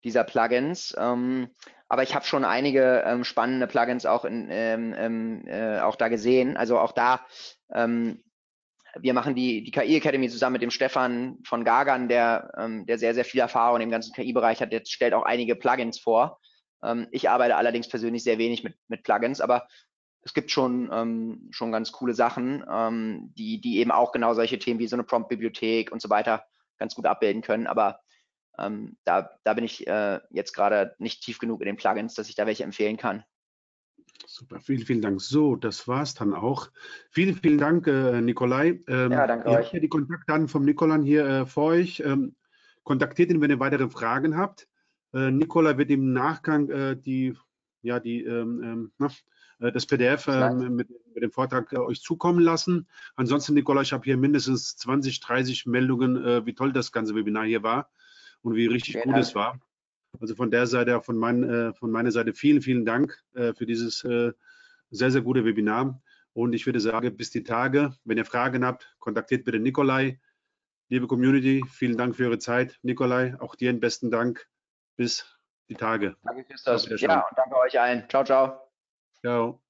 S1: dieser Plugins. Ähm, aber ich habe schon einige ähm, spannende Plugins auch, in, ähm, ähm, äh, auch da gesehen. Also auch da, ähm, wir machen die, die KI Academy zusammen mit dem Stefan von Gagan, der, der sehr, sehr viel Erfahrung im ganzen KI-Bereich hat. Der stellt auch einige Plugins vor. ich arbeite allerdings persönlich sehr wenig mit, mit Plugins, aber es gibt schon, ähm, schon ganz coole Sachen, ähm, die, die eben auch genau solche Themen wie so eine Prompt-Bibliothek und so weiter ganz gut abbilden können. Aber ähm, da, da bin ich äh, jetzt gerade nicht tief genug in den Plugins, dass ich da welche empfehlen kann.
S3: Super, vielen, vielen Dank. So, das war's dann auch. Vielen, vielen Dank, äh, Nikolai.
S1: Ähm, ja, danke
S3: ihr
S1: euch.
S3: Habt die Kontaktdaten vom Nikolai hier äh, vor euch. Ähm, kontaktiert ihn, wenn ihr weitere Fragen habt. Äh, Nikolai wird im Nachgang äh, die, ja, die, ähm, ähm äh, das PDF ähm, mit, mit, dem Vortrag äh, euch zukommen lassen. Ansonsten, Nikolai, ich habe hier mindestens 20, 30 Meldungen, äh, wie toll das ganze Webinar hier war und wie richtig Vielen gut Dank. es war. Also von der Seite, von, mein, äh, von meiner Seite vielen, vielen Dank äh, für dieses äh, sehr, sehr gute Webinar. Und ich würde sagen, bis die Tage. Wenn ihr Fragen habt, kontaktiert bitte Nikolai. Liebe Community, vielen Dank für eure Zeit. Nikolai, auch dir einen besten Dank. Bis die Tage.
S1: Danke, Christoph. Ja, und danke euch allen. Ciao, ciao.
S3: Ciao.